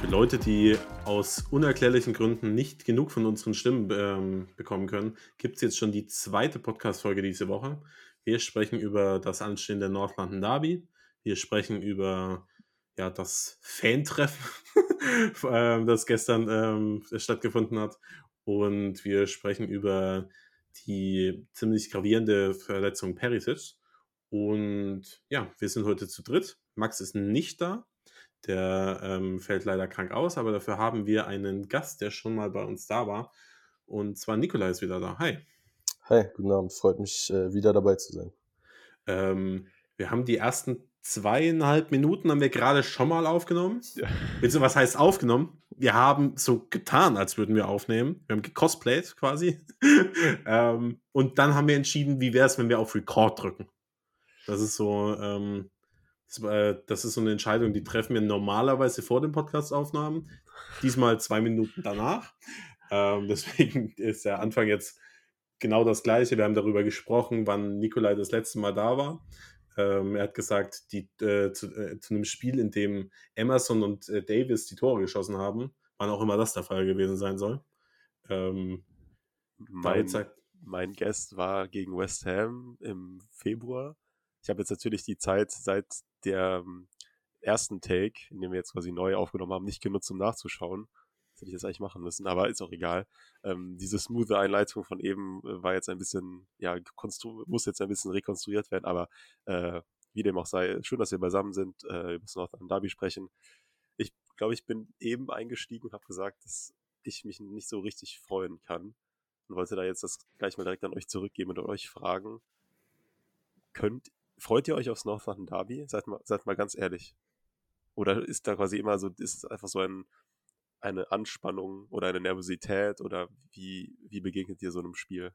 Für Leute, die aus unerklärlichen Gründen nicht genug von unseren Stimmen ähm, bekommen können, gibt es jetzt schon die zweite Podcast-Folge diese Woche. Wir sprechen über das anstehende North London Derby. Wir sprechen über ja, das Fan-Treffen, ähm, das gestern ähm, stattgefunden hat. Und wir sprechen über die ziemlich gravierende Verletzung Perisic. Und ja, wir sind heute zu dritt. Max ist nicht da. Der ähm, fällt leider krank aus, aber dafür haben wir einen Gast, der schon mal bei uns da war. Und zwar Nikolai ist wieder da. Hi. Hi, guten Abend. Freut mich, äh, wieder dabei zu sein. Ähm, wir haben die ersten zweieinhalb Minuten haben wir gerade schon mal aufgenommen. Ja. Beziehungsweise, was heißt aufgenommen? Wir haben so getan, als würden wir aufnehmen. Wir haben gecosplayt quasi. ähm, und dann haben wir entschieden, wie wäre es, wenn wir auf Record drücken. Das ist so, ähm, das, äh, das, ist so eine Entscheidung, die treffen wir normalerweise vor den Podcast-Aufnahmen. Diesmal zwei Minuten danach. Ähm, deswegen ist der Anfang jetzt genau das gleiche. Wir haben darüber gesprochen, wann Nikolai das letzte Mal da war. Ähm, er hat gesagt, die, äh, zu, äh, zu, einem Spiel, in dem Emerson und äh, Davis die Tore geschossen haben, wann auch immer das der Fall gewesen sein soll. Ähm, mein, mein Guest war gegen West Ham im Februar. Ich habe jetzt natürlich die Zeit seit der ähm, ersten Take, in dem wir jetzt quasi neu aufgenommen haben, nicht genutzt, um nachzuschauen. Das hätte ich jetzt eigentlich machen müssen, aber ist auch egal. Ähm, diese smooth Einleitung von eben äh, war jetzt ein bisschen, ja, muss jetzt ein bisschen rekonstruiert werden, aber äh, wie dem auch sei, schön, dass wir beisammen sind, äh, über das Northern Derby sprechen. Ich glaube, ich bin eben eingestiegen und habe gesagt, dass ich mich nicht so richtig freuen kann und wollte da jetzt das gleich mal direkt an euch zurückgeben und euch fragen, könnt, freut ihr euch aufs Northern Derby? Seid mal, seid mal ganz ehrlich. Oder ist da quasi immer so, ist es einfach so ein eine Anspannung oder eine Nervosität oder wie, wie begegnet dir so einem Spiel?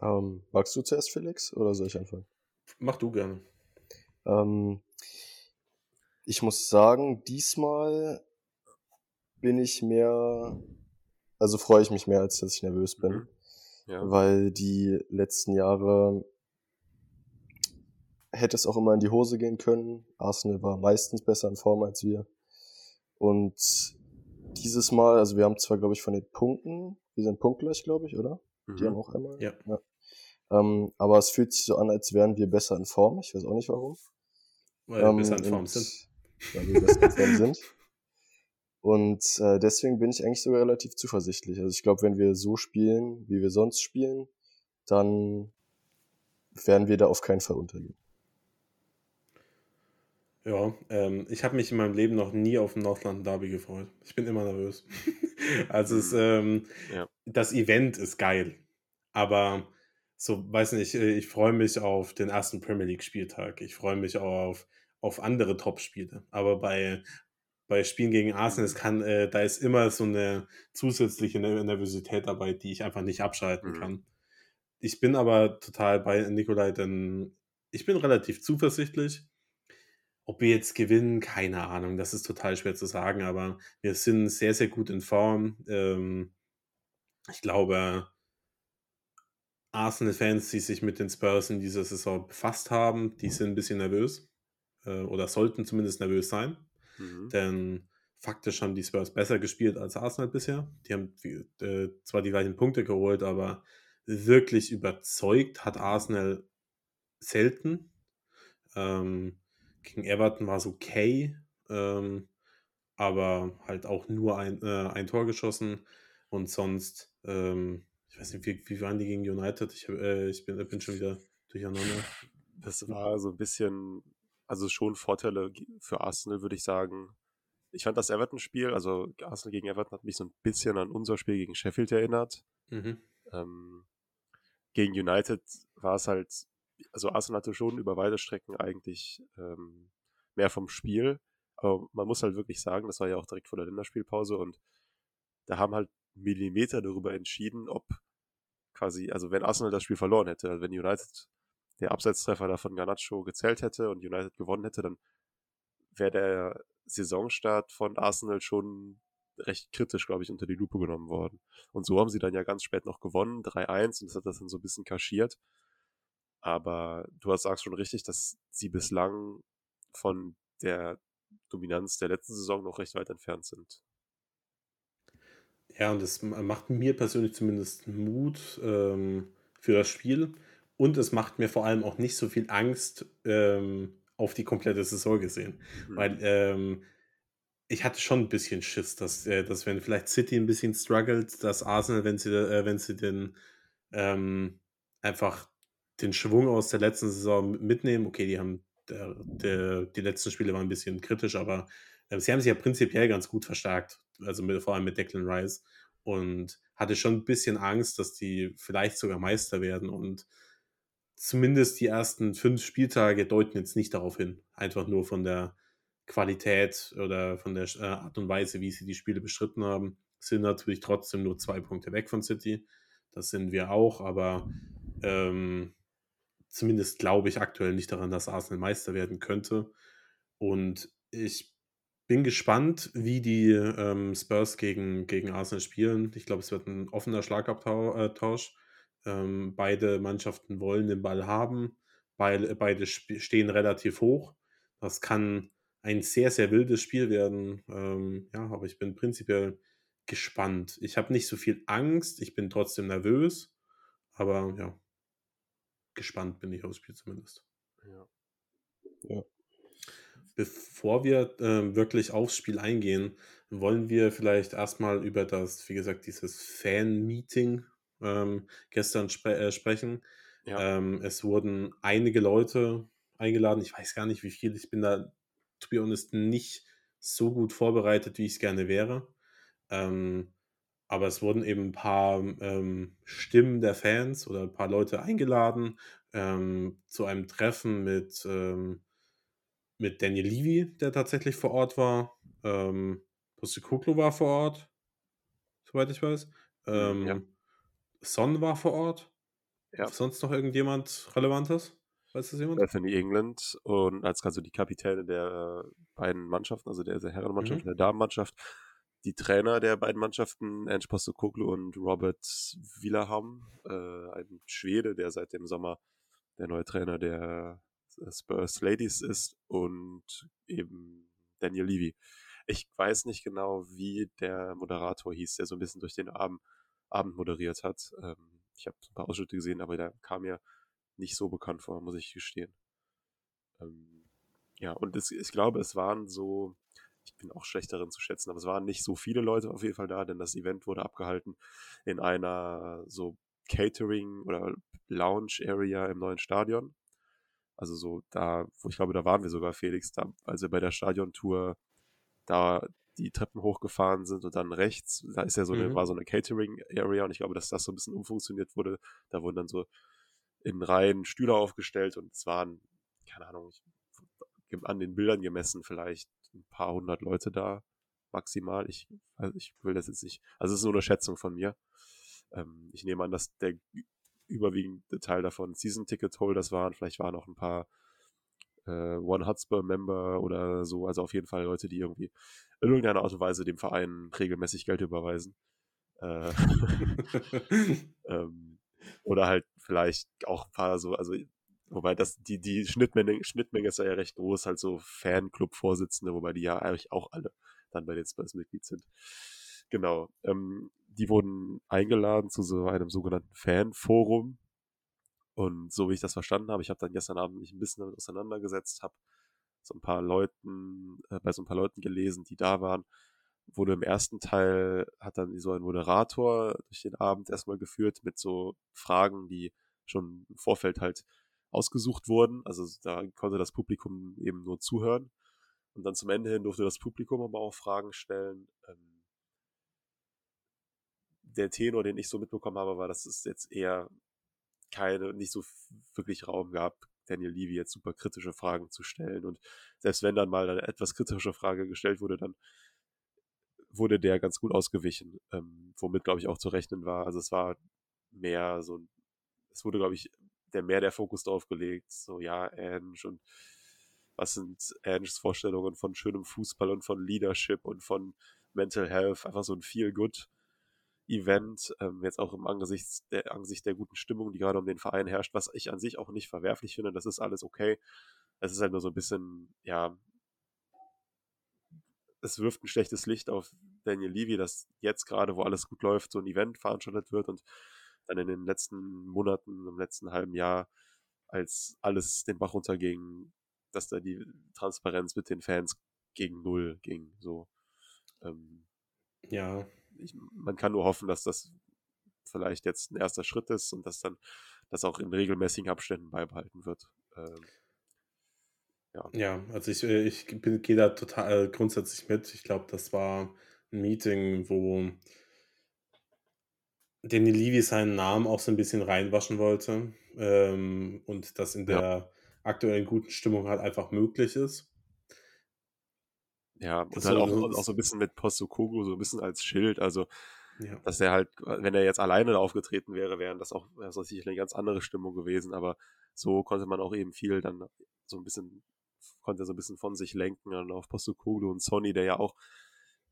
Ähm, magst du zuerst, Felix, oder soll ich anfangen? Mach du gerne. Ähm, ich muss sagen, diesmal bin ich mehr, also freue ich mich mehr, als dass ich nervös bin. Mhm. Ja. Weil die letzten Jahre hätte es auch immer in die Hose gehen können. Arsenal war meistens besser in Form als wir. Und dieses Mal, also wir haben zwar, glaube ich, von den Punkten, wir sind punktgleich, glaube ich, oder? Mhm. Die haben auch einmal. Ja. ja. Ähm, aber es fühlt sich so an, als wären wir besser in Form. Ich weiß auch nicht warum. Weil wir ähm, besser in Form sind. Weil wir besser in Form sind. Und äh, deswegen bin ich eigentlich sogar relativ zuversichtlich. Also ich glaube, wenn wir so spielen, wie wir sonst spielen, dann werden wir da auf keinen Fall unterliegen. Ja, ähm, ich habe mich in meinem Leben noch nie auf ein Northland Derby gefreut. Ich bin immer nervös. also es, mhm. ähm, ja. das Event ist geil, aber so, weiß nicht, äh, ich freue mich auf den ersten Premier League Spieltag. Ich freue mich auch auf, auf andere Top-Spiele. Aber bei, bei Spielen gegen Arsenal, es mhm. kann, äh, da ist immer so eine zusätzliche Nervosität dabei, die ich einfach nicht abschalten mhm. kann. Ich bin aber total bei Nikolai, denn ich bin relativ zuversichtlich. Ob wir jetzt gewinnen, keine Ahnung. Das ist total schwer zu sagen, aber wir sind sehr, sehr gut in Form. Ähm, ich glaube, Arsenal-Fans, die sich mit den Spurs in dieser Saison befasst haben, die sind ein bisschen nervös äh, oder sollten zumindest nervös sein. Mhm. Denn faktisch haben die Spurs besser gespielt als Arsenal bisher. Die haben äh, zwar die gleichen Punkte geholt, aber wirklich überzeugt hat Arsenal selten. Ähm, gegen Everton war es okay, ähm, aber halt auch nur ein, äh, ein Tor geschossen und sonst, ähm, ich weiß nicht, wie, wie waren die gegen United? Ich, äh, ich bin, bin schon wieder durcheinander. Das war so ein bisschen, also schon Vorteile für Arsenal, würde ich sagen. Ich fand das Everton-Spiel, also Arsenal gegen Everton hat mich so ein bisschen an unser Spiel gegen Sheffield erinnert. Mhm. Ähm, gegen United war es halt also Arsenal hatte schon über weite Strecken eigentlich ähm, mehr vom Spiel. Aber man muss halt wirklich sagen, das war ja auch direkt vor der Länderspielpause und da haben halt Millimeter darüber entschieden, ob quasi, also wenn Arsenal das Spiel verloren hätte, also wenn United der Abseitstreffer da von Garnacho gezählt hätte und United gewonnen hätte, dann wäre der Saisonstart von Arsenal schon recht kritisch, glaube ich, unter die Lupe genommen worden. Und so haben sie dann ja ganz spät noch gewonnen, 3-1, und das hat das dann so ein bisschen kaschiert. Aber du hast sagst schon richtig, dass sie bislang von der Dominanz der letzten Saison noch recht weit entfernt sind. Ja, und das macht mir persönlich zumindest Mut ähm, für das Spiel. Und es macht mir vor allem auch nicht so viel Angst ähm, auf die komplette Saison gesehen. Mhm. Weil ähm, ich hatte schon ein bisschen Schiss, dass, äh, dass wenn vielleicht City ein bisschen struggelt, dass Arsenal, wenn sie, äh, wenn sie den ähm, einfach den Schwung aus der letzten Saison mitnehmen, okay, die haben der, der, die letzten Spiele waren ein bisschen kritisch, aber äh, sie haben sich ja prinzipiell ganz gut verstärkt, also mit, vor allem mit Declan Rice und hatte schon ein bisschen Angst, dass die vielleicht sogar Meister werden und zumindest die ersten fünf Spieltage deuten jetzt nicht darauf hin, einfach nur von der Qualität oder von der äh, Art und Weise, wie sie die Spiele bestritten haben, sind natürlich trotzdem nur zwei Punkte weg von City. Das sind wir auch, aber ähm, zumindest glaube ich aktuell nicht daran, dass Arsenal Meister werden könnte. Und ich bin gespannt, wie die ähm, Spurs gegen, gegen Arsenal spielen. Ich glaube, es wird ein offener Schlagabtausch. Ähm, beide Mannschaften wollen den Ball haben. Beide, beide stehen relativ hoch. Das kann ein sehr, sehr wildes Spiel werden. Ähm, ja, aber ich bin prinzipiell gespannt. Ich habe nicht so viel Angst, ich bin trotzdem nervös, aber ja, gespannt bin ich aufs Spiel zumindest. Ja. ja. Bevor wir äh, wirklich aufs Spiel eingehen, wollen wir vielleicht erstmal über das, wie gesagt, dieses Fan-Meeting ähm, gestern spre äh, sprechen. Ja. Ähm, es wurden einige Leute eingeladen. Ich weiß gar nicht, wie viel. Ich bin da to be honest, nicht so gut vorbereitet, wie ich es gerne wäre. Ähm, aber es wurden eben ein paar ähm, Stimmen der Fans oder ein paar Leute eingeladen ähm, zu einem Treffen mit, ähm, mit Daniel Levy, der tatsächlich vor Ort war. Ähm, Kuklo war vor Ort, soweit ich weiß. Ähm, ja. Son war vor Ort. Ja. Sonst noch irgendjemand Relevantes? Weiß das jemand? Bethany England und als also die Kapitäne der beiden Mannschaften, also der, der Herrenmannschaft mhm. und der Damenmannschaft, die Trainer der beiden Mannschaften, Ange Postecoglou und Robert Willerham, äh, ein Schwede, der seit dem Sommer der neue Trainer der Spurs Ladies ist und eben Daniel Levy. Ich weiß nicht genau, wie der Moderator hieß, der so ein bisschen durch den Abend, Abend moderiert hat. Ähm, ich habe ein paar Ausschnitte gesehen, aber der kam mir nicht so bekannt vor, muss ich gestehen. Ähm, ja, und es, ich glaube, es waren so, ich bin auch schlecht darin zu schätzen, aber es waren nicht so viele Leute auf jeden Fall da, denn das Event wurde abgehalten in einer so Catering oder Lounge Area im neuen Stadion. Also so da, wo ich glaube, da waren wir sogar, Felix, da, als wir bei der Stadiontour da die Treppen hochgefahren sind und dann rechts, da ist ja so eine, mhm. war so eine Catering Area und ich glaube, dass das so ein bisschen umfunktioniert wurde. Da wurden dann so in Reihen Stühle aufgestellt und es waren, keine Ahnung, an den Bildern gemessen vielleicht ein paar hundert Leute da maximal. Ich, also ich will das jetzt nicht, also es ist nur eine Schätzung von mir. Ähm, ich nehme an, dass der überwiegende Teil davon Season-Ticket-Holders waren. Vielleicht waren auch ein paar äh, One-Hotspur-Member oder so. Also auf jeden Fall Leute, die irgendwie in irgendeiner Art und Weise dem Verein regelmäßig Geld überweisen. Äh, ähm, oder halt vielleicht auch ein paar so, also wobei das, die, die Schnittmenge, Schnittmenge ist ja recht groß, halt so Fanclub-Vorsitzende, wobei die ja eigentlich auch alle dann bei den Spurs Mitglied sind. Genau. Ähm, die wurden eingeladen zu so einem sogenannten Fanforum. Und so wie ich das verstanden habe, ich habe dann gestern Abend mich ein bisschen damit auseinandergesetzt, habe so ein paar Leuten, äh, bei so ein paar Leuten gelesen, die da waren wurde im ersten Teil, hat dann so ein Moderator durch den Abend erstmal geführt mit so Fragen, die schon im Vorfeld halt ausgesucht wurden. Also da konnte das Publikum eben nur zuhören. Und dann zum Ende hin durfte das Publikum aber auch Fragen stellen. Ähm, der Tenor, den ich so mitbekommen habe, war, dass es jetzt eher keine, nicht so wirklich Raum gab, Daniel Levy jetzt super kritische Fragen zu stellen. Und selbst wenn dann mal eine etwas kritische Frage gestellt wurde, dann wurde der ganz gut ausgewichen, ähm, womit, glaube ich, auch zu rechnen war. Also es war mehr so, es wurde, glaube ich, der mehr der Fokus drauf gelegt, so ja, Ange und was sind Anges Vorstellungen von schönem Fußball und von Leadership und von Mental Health, einfach so ein Feel-Good Event, ähm, jetzt auch im Angesicht der, Angesicht der guten Stimmung, die gerade um den Verein herrscht, was ich an sich auch nicht verwerflich finde, das ist alles okay. Es ist halt nur so ein bisschen, ja, es wirft ein schlechtes Licht auf Daniel Levy, dass jetzt gerade, wo alles gut läuft, so ein Event veranstaltet wird und dann in den letzten Monaten, im letzten halben Jahr, als alles den Bach runterging, dass da die Transparenz mit den Fans gegen Null ging. So. Ähm, ja. Ich, man kann nur hoffen, dass das vielleicht jetzt ein erster Schritt ist und dass dann das auch in regelmäßigen Abständen beibehalten wird. Ähm, ja. ja, also ich, äh, ich gehe da total grundsätzlich mit. Ich glaube, das war ein Meeting, wo Danny Levy seinen Namen auch so ein bisschen reinwaschen wollte ähm, und das in der ja. aktuellen guten Stimmung halt einfach möglich ist. Ja, und halt auch, auch, so ein bisschen mit Postokoglu, so ein bisschen als Schild, also ja. dass er halt, wenn er jetzt alleine da aufgetreten wäre, wären das auch wäre das sicherlich eine ganz andere Stimmung gewesen, aber so konnte man auch eben viel dann so ein bisschen konnte er so ein bisschen von sich lenken und auf Postokoglu und Sonny, der ja auch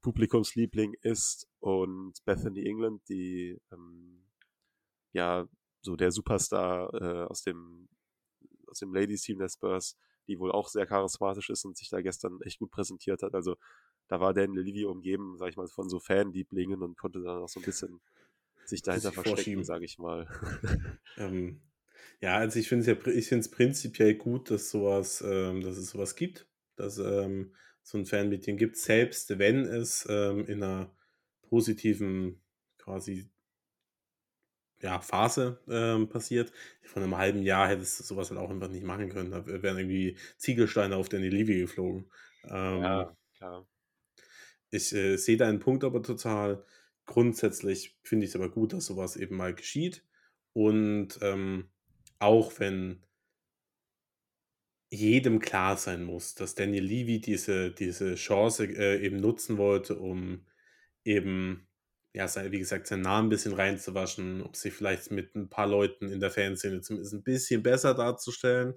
Publikumsliebling ist und Bethany England, die ähm, ja so der Superstar äh, aus dem aus dem Ladies Team der Spurs, die wohl auch sehr charismatisch ist und sich da gestern echt gut präsentiert hat. Also da war Daniel Levy umgeben, sag ich mal, von so Fanlieblingen und konnte dann auch so ein bisschen sich dahinter verstecken, sage ich mal. ähm, ja, also ich finde es ja, ich finde es prinzipiell gut, dass sowas, ähm, dass es sowas gibt, dass ähm, so ein Fanmeeting gibt, selbst wenn es ähm, in einer positiven quasi ja, Phase ähm, passiert. Von einem halben Jahr hättest du sowas halt auch einfach nicht machen können. Da wären irgendwie Ziegelsteine auf Danny Levy geflogen. Ähm, ja, klar. Ich äh, sehe deinen Punkt aber total. Grundsätzlich finde ich es aber gut, dass sowas eben mal geschieht. Und ähm, auch wenn jedem klar sein muss, dass Daniel Levy diese, diese Chance äh, eben nutzen wollte, um eben, ja, wie gesagt, seinen Namen ein bisschen reinzuwaschen, um sich vielleicht mit ein paar Leuten in der Fanszene zumindest ein bisschen besser darzustellen.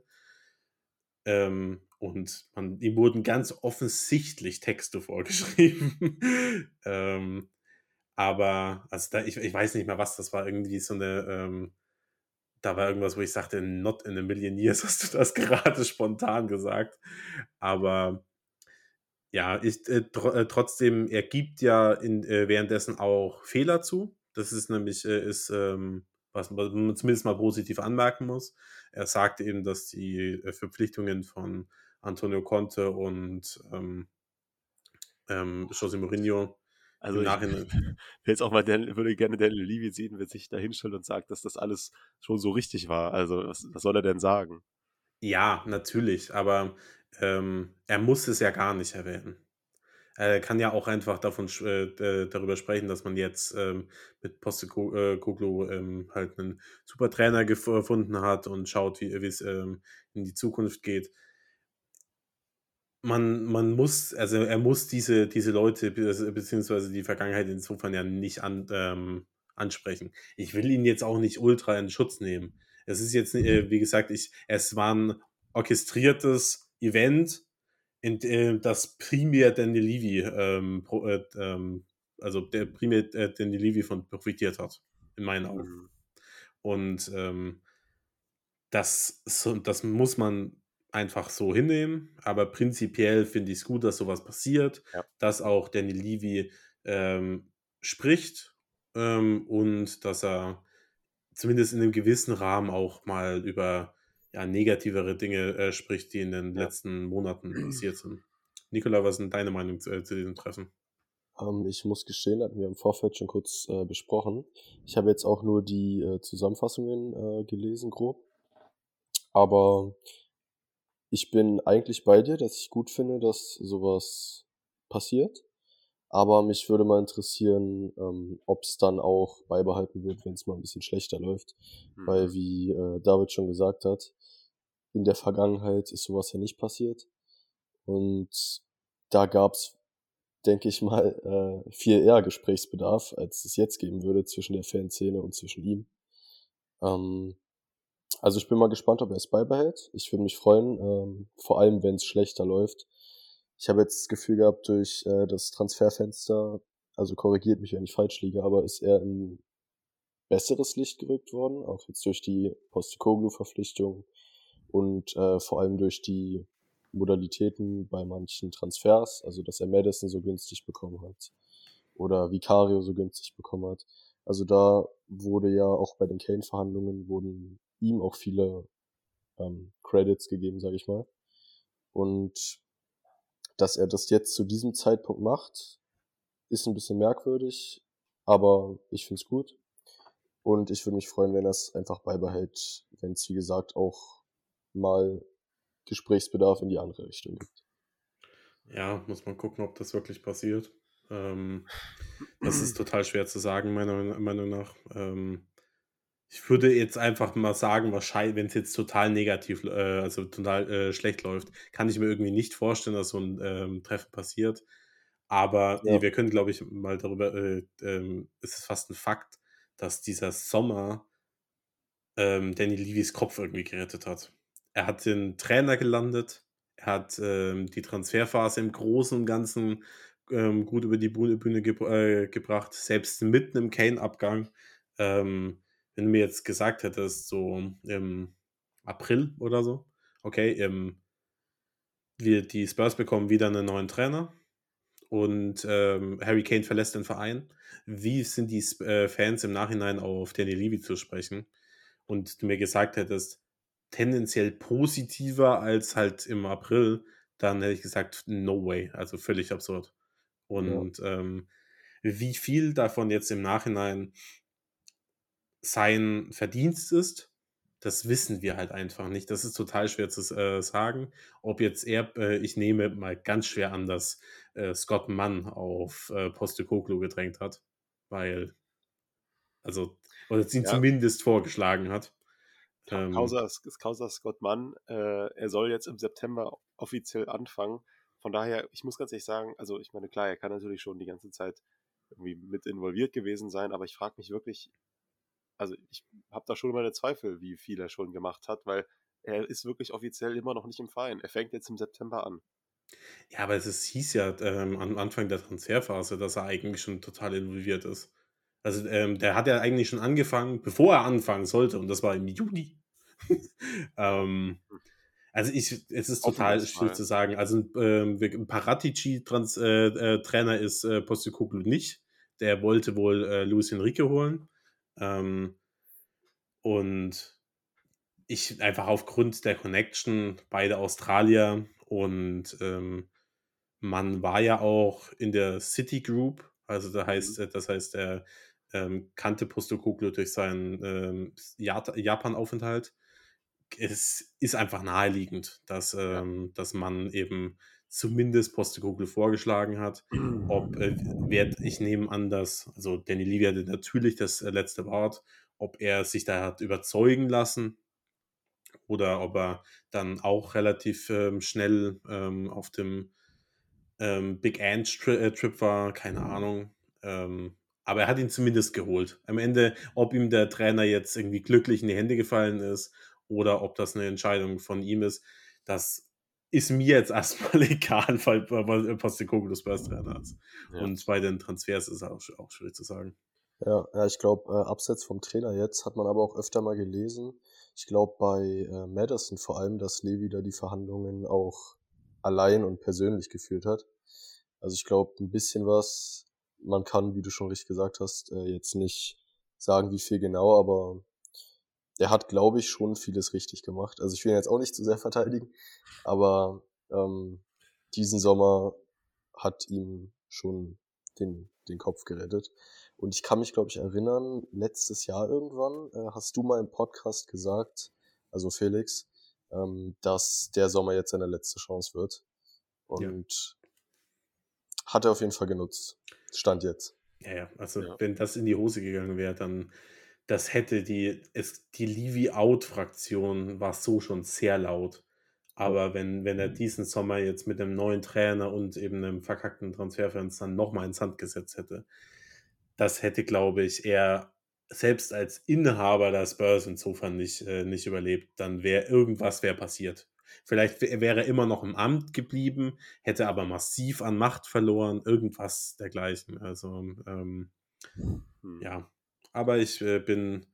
Ähm, und man, ihm wurden ganz offensichtlich Texte vorgeschrieben. ähm, aber, also da, ich, ich weiß nicht mehr, was das war, irgendwie so eine, ähm, da war irgendwas, wo ich sagte, not in a million years hast du das gerade spontan gesagt. Aber ja, ich, äh, tr äh, trotzdem, er gibt ja in, äh, währenddessen auch Fehler zu. Das ist nämlich, äh, ist, ähm, was man zumindest mal positiv anmerken muss. Er sagt eben, dass die äh, Verpflichtungen von Antonio Conte und ähm, ähm, José Mourinho also Im Nachhinein. Ich jetzt auch mal, Dan, würde gerne Daniel Levy sehen, wenn sich da hinstellt und sagt, dass das alles schon so richtig war. Also was, was soll er denn sagen? Ja, natürlich, aber ähm, er muss es ja gar nicht erwähnen. Er kann ja auch einfach davon äh, darüber sprechen, dass man jetzt ähm, mit Postekoglu äh, ähm, halt einen super Trainer gefunden hat und schaut, wie es ähm, in die Zukunft geht man, man muss, also er muss diese, diese Leute beziehungsweise die Vergangenheit insofern ja nicht an, ähm, ansprechen. Ich will ihn jetzt auch nicht ultra in Schutz nehmen. Es ist jetzt, äh, wie gesagt, ich, es war ein orchestriertes Event, in dem das primär Danny Levy, ähm, pro, äh, ähm, also der primär äh, Danny Levy von profitiert hat, in meinen Augen. Mhm. Und ähm, das, so, das muss man einfach so hinnehmen. Aber prinzipiell finde ich es gut, dass sowas passiert, ja. dass auch Danny Levy ähm, spricht ähm, und dass er zumindest in einem gewissen Rahmen auch mal über ja, negativere Dinge äh, spricht, die in den ja. letzten Monaten passiert sind. Nikola, was ist deine Meinung zu, äh, zu diesem Treffen? Ähm, ich muss gestehen, hatten wir im Vorfeld schon kurz äh, besprochen. Ich habe jetzt auch nur die äh, Zusammenfassungen äh, gelesen, grob. Aber ich bin eigentlich bei dir, dass ich gut finde, dass sowas passiert. Aber mich würde mal interessieren, ähm, ob es dann auch beibehalten wird, wenn es mal ein bisschen schlechter läuft. Mhm. Weil, wie äh, David schon gesagt hat, in der Vergangenheit ist sowas ja nicht passiert. Und da gab's, denke ich mal, äh, viel eher Gesprächsbedarf, als es jetzt geben würde zwischen der Fanszene und zwischen ihm. Ähm, Also ich bin mal gespannt, ob er es beibehält. Ich würde mich freuen, ähm, vor allem wenn es schlechter läuft. Ich habe jetzt das Gefühl gehabt, durch äh, das Transferfenster, also korrigiert mich, wenn ich falsch liege, aber ist er in besseres Licht gerückt worden, auch jetzt durch die Postekoglu-Verpflichtung und äh, vor allem durch die Modalitäten bei manchen Transfers, also dass er Madison so günstig bekommen hat oder Vicario so günstig bekommen hat. Also da wurde ja auch bei den Kane-Verhandlungen wurden ihm auch viele ähm, Credits gegeben, sage ich mal. Und dass er das jetzt zu diesem Zeitpunkt macht, ist ein bisschen merkwürdig, aber ich find's gut. Und ich würde mich freuen, wenn er es einfach beibehält, wenn es, wie gesagt, auch mal Gesprächsbedarf in die andere Richtung gibt. Ja, muss man gucken, ob das wirklich passiert. Ähm, das ist total schwer zu sagen, meiner Meinung nach. Ähm, ich würde jetzt einfach mal sagen, wahrscheinlich, wenn es jetzt total negativ, äh, also total äh, schlecht läuft, kann ich mir irgendwie nicht vorstellen, dass so ein ähm, Treffen passiert. Aber ja. wir können, glaube ich, mal darüber, äh, ähm, es ist fast ein Fakt, dass dieser Sommer ähm, Danny Levis Kopf irgendwie gerettet hat. Er hat den Trainer gelandet, er hat ähm, die Transferphase im Großen und Ganzen ähm, gut über die Bühne, Bühne ge äh, gebracht, selbst mitten im Kane-Abgang. Ähm, wenn du mir jetzt gesagt hättest, so im April oder so, okay, ähm, wir, die Spurs bekommen wieder einen neuen Trainer und ähm, Harry Kane verlässt den Verein. Wie sind die äh, Fans im Nachhinein auf Danny Levy zu sprechen? Und du mir gesagt hättest, tendenziell positiver als halt im April, dann hätte ich gesagt, no way. Also völlig absurd. Und ja. ähm, wie viel davon jetzt im Nachhinein sein Verdienst ist, das wissen wir halt einfach nicht. Das ist total schwer zu äh, sagen. Ob jetzt er, äh, ich nehme mal ganz schwer an, dass äh, Scott Mann auf äh, Postecoglou gedrängt hat, weil, also, oder ihn ja. zumindest vorgeschlagen hat. Ähm, Causa, Causa Scott Mann, äh, er soll jetzt im September offiziell anfangen. Von daher, ich muss ganz ehrlich sagen, also ich meine, klar, er kann natürlich schon die ganze Zeit irgendwie mit involviert gewesen sein, aber ich frage mich wirklich, also ich habe da schon meine Zweifel, wie viel er schon gemacht hat, weil er ist wirklich offiziell immer noch nicht im Verein. Er fängt jetzt im September an. Ja, aber es hieß ja ähm, am Anfang der Transferphase, dass er eigentlich schon total involviert ist. Also ähm, der hat ja eigentlich schon angefangen, bevor er anfangen sollte, und das war im Juni. ähm, hm. Also ich, es ist total schwierig zu sagen. Also ähm, ein Paratici-Trainer äh, äh, ist äh, Postecoglou nicht. Der wollte wohl äh, Luis Enrique holen. Ähm, und ich einfach aufgrund der Connection, beide Australier und ähm, man war ja auch in der City Group, also da heißt, mhm. das heißt, er ähm, kannte Postecoglou durch seinen ähm, Japan-Aufenthalt. Es ist einfach naheliegend, dass, ähm, dass man eben zumindest Postekugel vorgeschlagen hat. Ob, äh, wer, ich nehme an, dass, also Danny Levy hatte natürlich das äh, letzte Wort, ob er sich da hat überzeugen lassen oder ob er dann auch relativ ähm, schnell ähm, auf dem ähm, Big Ant äh, Trip war, keine Ahnung. Ähm, aber er hat ihn zumindest geholt. Am Ende, ob ihm der Trainer jetzt irgendwie glücklich in die Hände gefallen ist oder ob das eine Entscheidung von ihm ist, das ist mir jetzt erstmal egal, weil Postecoglou Spurs Trainer ist. Ja. Und bei den Transfers ist es auch, auch schwierig zu sagen. Ja, ja ich glaube, äh, abseits vom Trainer jetzt hat man aber auch öfter mal gelesen, ich glaube bei äh, Madison vor allem, dass Levi da die Verhandlungen auch allein und persönlich geführt hat. Also ich glaube, ein bisschen was, man kann, wie du schon richtig gesagt hast, äh, jetzt nicht sagen, wie viel genau, aber der hat, glaube ich, schon vieles richtig gemacht. Also ich will ihn jetzt auch nicht zu sehr verteidigen, aber ähm, diesen Sommer hat ihm schon den, den Kopf gerettet. Und ich kann mich, glaube ich, erinnern, letztes Jahr irgendwann äh, hast du mal im Podcast gesagt, also Felix, ähm, dass der Sommer jetzt seine letzte Chance wird. Und ja. hat er auf jeden Fall genutzt. Stand jetzt. Ja, ja, also ja. wenn das in die Hose gegangen wäre, dann das hätte die, es, die Leavy-Out-Fraktion war so schon sehr laut. Aber wenn, wenn er diesen Sommer jetzt mit einem neuen Trainer und eben einem verkackten Transferfans dann nochmal ins Sand gesetzt hätte, das hätte, glaube ich, eher selbst als Inhaber der Spurs insofern nicht, äh, nicht überlebt, dann wäre irgendwas wäre passiert. Vielleicht wäre er immer noch im Amt geblieben, hätte aber massiv an Macht verloren, irgendwas dergleichen. Also, ähm, hm. ja. Aber ich äh, bin,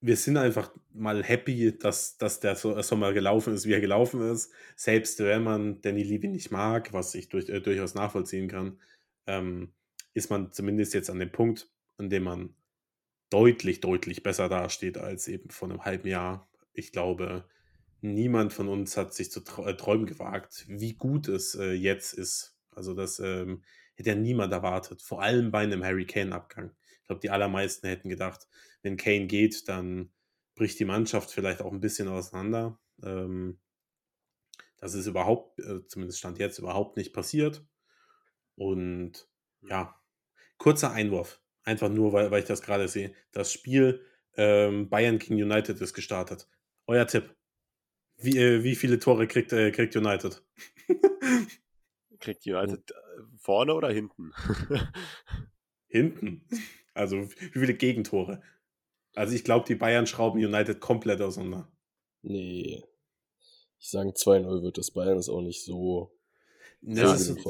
wir sind einfach mal happy, dass, dass der Sommer gelaufen ist, wie er gelaufen ist. Selbst wenn man Danny Levy nicht mag, was ich durch, äh, durchaus nachvollziehen kann, ähm, ist man zumindest jetzt an dem Punkt, an dem man deutlich, deutlich besser dasteht als eben vor einem halben Jahr. Ich glaube, niemand von uns hat sich zu äh, träumen gewagt, wie gut es äh, jetzt ist. Also das ähm, hätte ja niemand erwartet, vor allem bei einem Harry Kane-Abgang. Ich glaube, die allermeisten hätten gedacht, wenn Kane geht, dann bricht die Mannschaft vielleicht auch ein bisschen auseinander. Ähm, das ist überhaupt, äh, zumindest stand jetzt, überhaupt nicht passiert. Und ja, kurzer Einwurf. Einfach nur, weil, weil ich das gerade sehe. Das Spiel ähm, Bayern King United ist gestartet. Euer Tipp. Wie, äh, wie viele Tore kriegt, äh, kriegt United? kriegt United äh, vorne oder hinten? hinten. Also wie viele Gegentore? Also ich glaube, die Bayern schrauben United komplett auseinander. Nee. Ich sage 2-0 wird das Bayern ist auch nicht so. Ja, das, ist,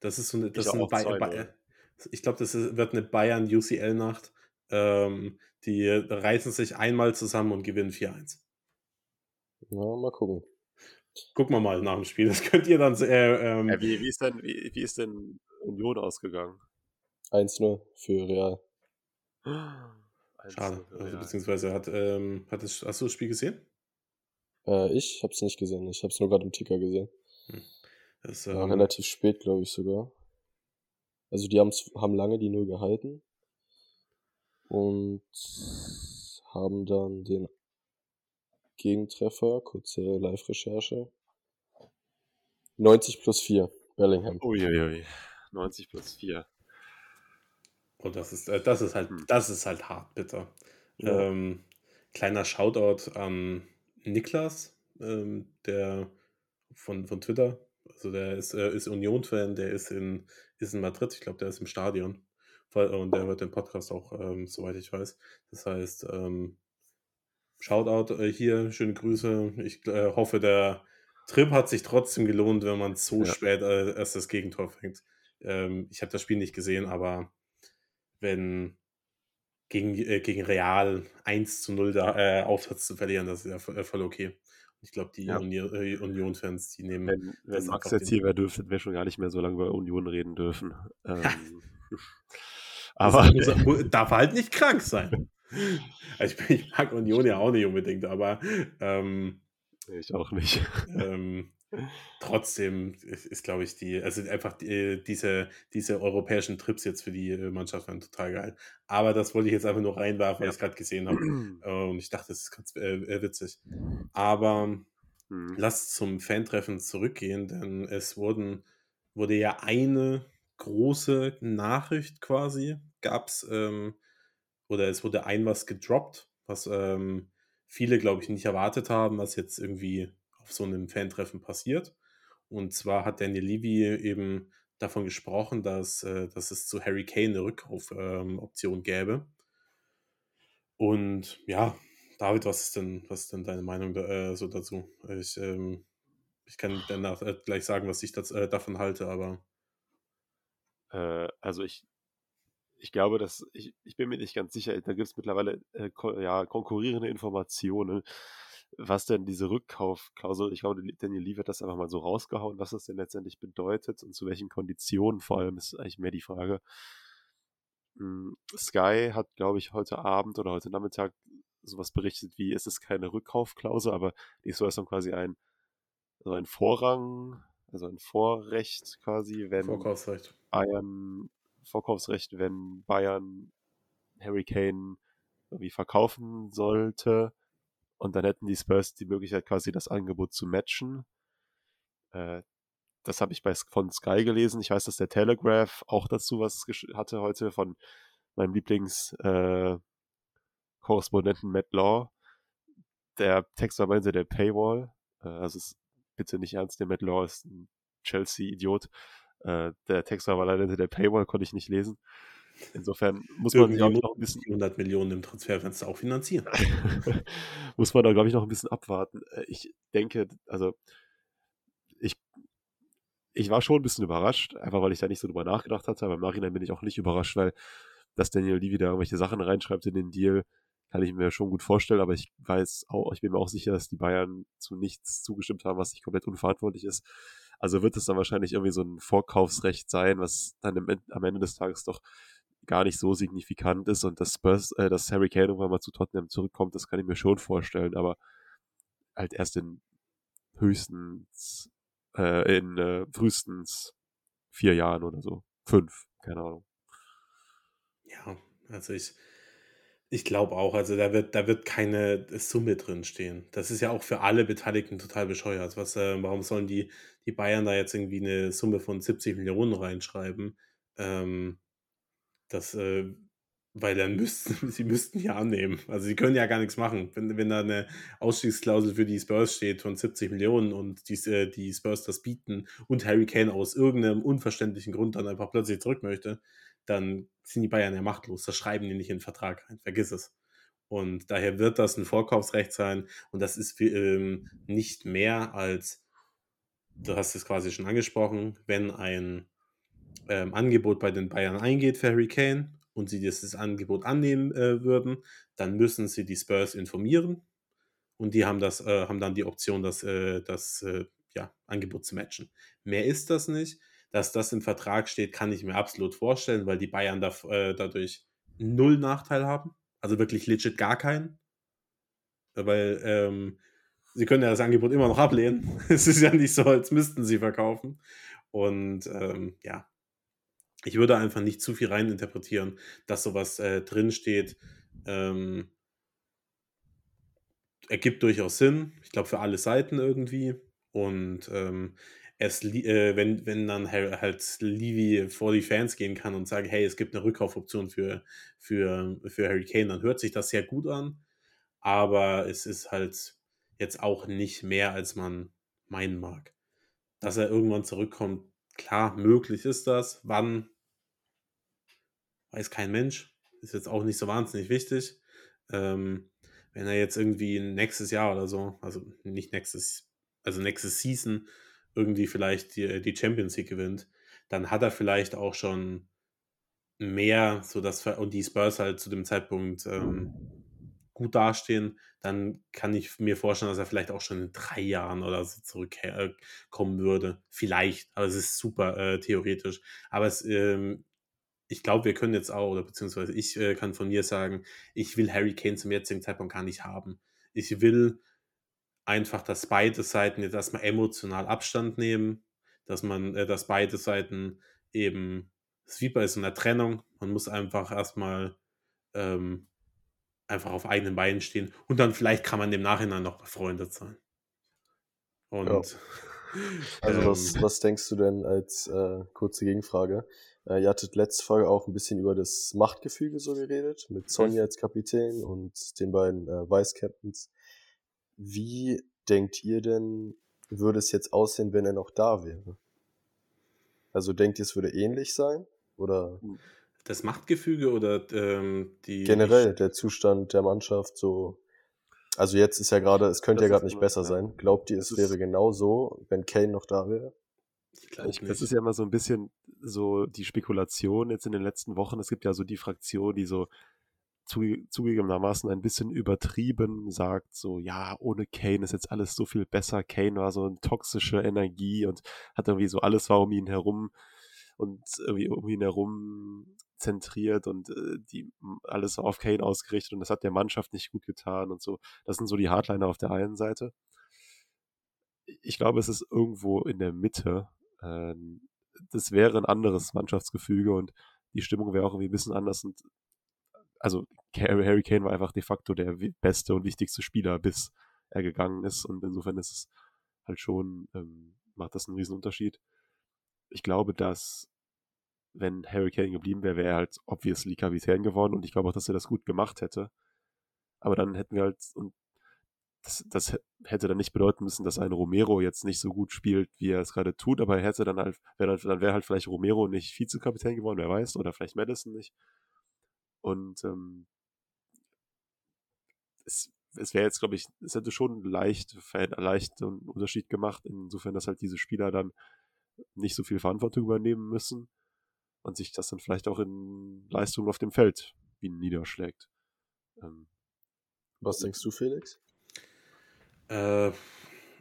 das ist so eine, das ich, ba ba ich glaube, das ist, wird eine Bayern-UCL-Nacht. Ähm, die reißen sich einmal zusammen und gewinnen 4-1. Ja, mal gucken. Gucken wir mal nach dem Spiel. Das könnt ihr dann. Äh, ähm, ja, wie, wie, ist denn, wie, wie ist denn Union ausgegangen? 1-0 für Real. Schade. Also, beziehungsweise hat, ähm, hat das, hast du das Spiel gesehen? Äh, ich hab's nicht gesehen. Ich hab's nur gerade im Ticker gesehen. Hm. Das, ähm, War relativ spät, glaube ich sogar. Also die haben lange die Null gehalten und haben dann den Gegentreffer, kurze Live-Recherche. 90 plus 4, Bellingham. Uiuiui, 90 plus 4. Und das ist, äh, das ist halt, hm. das ist halt hart, bitter. Ja. Ähm, kleiner Shoutout an Niklas, ähm, der von, von Twitter, also der ist, äh, ist Union-Fan, der ist in, ist in Madrid, ich glaube, der ist im Stadion. Und der hört den Podcast auch, ähm, soweit ich weiß. Das heißt, ähm, Shoutout äh, hier, schöne Grüße. Ich äh, hoffe, der Trip hat sich trotzdem gelohnt, wenn man so ja. spät äh, erst das Gegentor fängt. Ähm, ich habe das Spiel nicht gesehen, aber wenn gegen, äh, gegen Real 1 zu 0 da äh, Aufsatz zu verlieren, das ist ja voll, äh, voll okay. Ich glaube, die ja. äh, Union-Fans, die nehmen. Wenn, wenn Max jetzt hier wäre, dürften wir schon gar nicht mehr so lange über Union reden dürfen. Ähm, aber muss, darf halt nicht krank sein. Also ich, ich, mag Union ja auch nicht unbedingt, aber ähm, ich auch nicht. Ähm, trotzdem ist, ist glaube ich, die, also einfach die, diese, diese europäischen Trips jetzt für die äh, Mannschaft waren total geil. Aber das wollte ich jetzt einfach nur reinwerfen, weil ja. ich es gerade gesehen habe. Äh, und ich dachte, das ist ganz äh, äh witzig. Aber mhm. lasst zum Fantreffen zurückgehen, denn es wurden, wurde ja eine große Nachricht quasi, gab es, ähm, oder es wurde ein was gedroppt, was ähm, viele, glaube ich, nicht erwartet haben, was jetzt irgendwie auf so einem Fantreffen passiert. Und zwar hat Daniel Levy eben davon gesprochen, dass, äh, dass es zu Harry Kane eine Rückkaufoption ähm, gäbe. Und ja, David, was ist denn, was ist denn deine Meinung da, äh, so dazu? Ich, ähm, ich kann danach äh, gleich sagen, was ich das, äh, davon halte, aber. Äh, also ich, ich glaube, dass ich, ich bin mir nicht ganz sicher, da gibt es mittlerweile ja, konkurrierende Informationen was denn diese Rückkaufklausel, ich glaube, Daniel Lee wird das einfach mal so rausgehauen, was das denn letztendlich bedeutet und zu welchen Konditionen vor allem ist eigentlich mehr die Frage. Hm, Sky hat, glaube ich, heute Abend oder heute Nachmittag sowas berichtet wie, es ist keine Rückkaufklausel, aber die ist so dann quasi ein, also ein Vorrang, also ein Vorrecht quasi, wenn Vorkaufsrecht. Bayern, Vorkaufsrecht, wenn Bayern Harry Kane irgendwie verkaufen sollte und dann hätten die Spurs die Möglichkeit, quasi das Angebot zu matchen. Äh, das habe ich bei, von Sky gelesen. Ich weiß, dass der Telegraph auch dazu was hatte heute von meinem Lieblings-Korrespondenten äh, Matt Law. Der Text war meinte der Paywall. Äh, also ist bitte nicht ernst, der Matt Law ist ein Chelsea-Idiot. Äh, der Text war aber leider hinter der Paywall, konnte ich nicht lesen. Insofern muss man, glaube ich, noch ein bisschen 100 Millionen im Transferfenster auch finanzieren. muss man da, glaube ich, noch ein bisschen abwarten. Äh, ich denke, also ich, ich war schon ein bisschen überrascht, einfach weil ich da nicht so drüber nachgedacht hatte, aber im Nachhinein bin ich auch nicht überrascht, weil dass Daniel Levy da irgendwelche Sachen reinschreibt in den Deal, kann ich mir schon gut vorstellen, aber ich weiß auch, ich bin mir auch sicher, dass die Bayern zu nichts zugestimmt haben, was nicht komplett unverantwortlich ist. Also wird es dann wahrscheinlich irgendwie so ein Vorkaufsrecht sein, was dann im, am Ende des Tages doch gar nicht so signifikant ist und dass Spurs, äh, dass Harry Kane irgendwann mal zu Tottenham zurückkommt, das kann ich mir schon vorstellen, aber halt erst in höchstens, äh, in äh, frühestens vier Jahren oder so. Fünf, keine Ahnung. Ja, also ich, ich glaube auch, also da wird, da wird keine Summe drin stehen. Das ist ja auch für alle Beteiligten total bescheuert. Was, äh, warum sollen die, die Bayern da jetzt irgendwie eine Summe von 70 Millionen reinschreiben? Ähm, das, äh, weil dann müssten, sie müssten ja annehmen. Also sie können ja gar nichts machen. Wenn, wenn da eine Ausstiegsklausel für die Spurs steht von 70 Millionen und die, äh, die Spurs das bieten und Harry Kane aus irgendeinem unverständlichen Grund dann einfach plötzlich zurück möchte, dann sind die Bayern ja machtlos. Das schreiben die nicht in den Vertrag rein. Vergiss es. Und daher wird das ein Vorkaufsrecht sein. Und das ist ähm, nicht mehr als, du hast es quasi schon angesprochen, wenn ein ähm, Angebot bei den Bayern eingeht für Harry Kane und sie dieses Angebot annehmen äh, würden, dann müssen sie die Spurs informieren. Und die haben, das, äh, haben dann die Option, das, äh, das äh, ja, Angebot zu matchen. Mehr ist das nicht. Dass das im Vertrag steht, kann ich mir absolut vorstellen, weil die Bayern da, äh, dadurch null Nachteil haben. Also wirklich legit gar keinen. Weil ähm, sie können ja das Angebot immer noch ablehnen. es ist ja nicht so, als müssten sie verkaufen. Und ähm, ja, ich würde einfach nicht zu viel reininterpretieren, dass sowas äh, drinsteht. Ähm, ergibt durchaus Sinn. Ich glaube, für alle Seiten irgendwie. Und ähm, es, äh, wenn, wenn dann halt Levy vor die Fans gehen kann und sagen, hey, es gibt eine Rückkaufoption für, für, für Harry Kane, dann hört sich das sehr gut an. Aber es ist halt jetzt auch nicht mehr, als man meinen mag. Dass er irgendwann zurückkommt, klar, möglich ist das. Wann, weiß kein Mensch. Ist jetzt auch nicht so wahnsinnig wichtig. Ähm, wenn er jetzt irgendwie nächstes Jahr oder so, also nicht nächstes, also nächstes Season irgendwie vielleicht die, die Champions League gewinnt, dann hat er vielleicht auch schon mehr, so dass und die Spurs halt zu dem Zeitpunkt ähm, gut dastehen, dann kann ich mir vorstellen, dass er vielleicht auch schon in drei Jahren oder so zurückkommen würde. Vielleicht, aber es ist super äh, theoretisch. Aber es, ähm, ich glaube, wir können jetzt auch, oder beziehungsweise ich äh, kann von mir sagen, ich will Harry Kane zum jetzigen Zeitpunkt gar nicht haben. Ich will einfach, dass beide Seiten jetzt erstmal emotional Abstand nehmen, dass man, äh, dass beide Seiten eben, es ist wie bei so einer Trennung, man muss einfach erstmal ähm, einfach auf eigenen Beinen stehen und dann vielleicht kann man im Nachhinein noch befreundet sein. Und ja. Also ähm, was, was denkst du denn als äh, kurze Gegenfrage? Äh, ihr hattet letzte Folge auch ein bisschen über das Machtgefüge so geredet, mit Sonja als Kapitän und den beiden äh, Vice-Captains. Wie denkt ihr denn, würde es jetzt aussehen, wenn er noch da wäre? Also denkt ihr, es würde ähnlich sein? Oder? Das Machtgefüge oder ähm, die. Generell der Zustand der Mannschaft so. Also jetzt ist ja gerade, es könnte das ja gerade nicht besser sein. Glaubt ihr, es wäre genau so, wenn Kane noch da wäre? Ich das ist ja immer so ein bisschen so die Spekulation jetzt in den letzten Wochen. Es gibt ja so die Fraktion, die so zugegebenermaßen ein bisschen übertrieben sagt, so, ja, ohne Kane ist jetzt alles so viel besser. Kane war so eine toxische Energie und hat irgendwie so alles war um ihn herum und irgendwie um ihn herum zentriert und äh, die alles auf Kane ausgerichtet und das hat der Mannschaft nicht gut getan und so. Das sind so die Hardliner auf der einen Seite. Ich glaube, es ist irgendwo in der Mitte. Äh, das wäre ein anderes Mannschaftsgefüge und die Stimmung wäre auch irgendwie ein bisschen anders und also Harry Kane war einfach de facto der beste und wichtigste Spieler, bis er gegangen ist. Und insofern ist es halt schon, ähm, macht das einen riesen Unterschied. Ich glaube, dass wenn Harry Kane geblieben wäre, wäre er halt obviously Kapitän geworden und ich glaube auch, dass er das gut gemacht hätte. Aber dann hätten wir halt, und das, das hätte dann nicht bedeuten müssen, dass ein Romero jetzt nicht so gut spielt, wie er es gerade tut, aber er hätte dann halt, wär dann, dann wäre halt vielleicht Romero nicht Vizekapitän geworden, wer weiß, oder vielleicht Madison nicht. Und ähm, es, es wäre jetzt, glaube ich, es hätte schon leicht, leicht einen Unterschied gemacht, insofern, dass halt diese Spieler dann nicht so viel Verantwortung übernehmen müssen und sich das dann vielleicht auch in Leistungen auf dem Feld wie niederschlägt. Ähm, Was denkst du, Felix? Äh,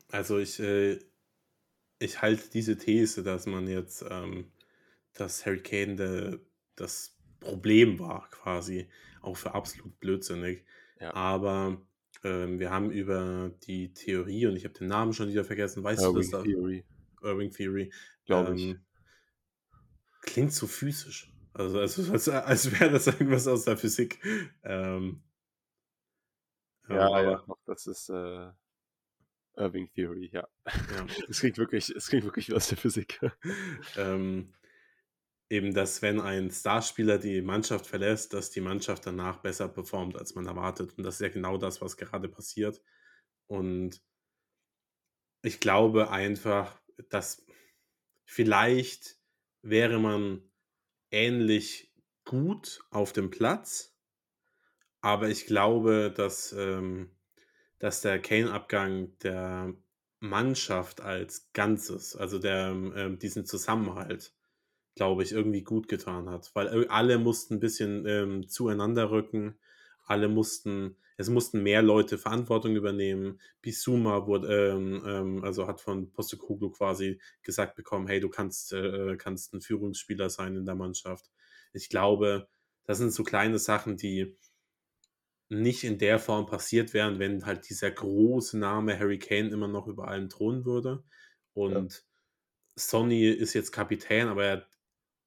also ich, äh, ich halte diese These, dass man jetzt, ähm, dass Harry Kane de, das Problem war, quasi, auch für absolut blödsinnig. Ja. Aber ähm, wir haben über die Theorie, und ich habe den Namen schon wieder vergessen, weißt Irving du das? Da? Theory. Irving Theory. Glaube ich. Ähm, klingt so physisch. Also, als, als wäre das irgendwas aus der Physik. Ähm, ja, aber, ja, das ist äh, Irving Theory, ja. ja. Es klingt wirklich, es klingt wirklich aus der Physik. ähm, eben, dass wenn ein Starspieler die Mannschaft verlässt, dass die Mannschaft danach besser performt, als man erwartet. Und das ist ja genau das, was gerade passiert. Und ich glaube einfach, dass vielleicht wäre man ähnlich gut auf dem Platz, aber ich glaube, dass, ähm, dass der Kane-Abgang der Mannschaft als Ganzes, also der, ähm, diesen Zusammenhalt, glaube ich, irgendwie gut getan hat, weil alle mussten ein bisschen ähm, zueinander rücken, alle mussten, es mussten mehr Leute Verantwortung übernehmen. Bisuma wurde, ähm, ähm, also hat von Postekoglu quasi gesagt bekommen, hey, du kannst, äh, kannst ein Führungsspieler sein in der Mannschaft. Ich glaube, das sind so kleine Sachen, die nicht in der Form passiert wären, wenn halt dieser große Name Harry Kane immer noch über allem thronen würde. Und ja. Sonny ist jetzt Kapitän, aber er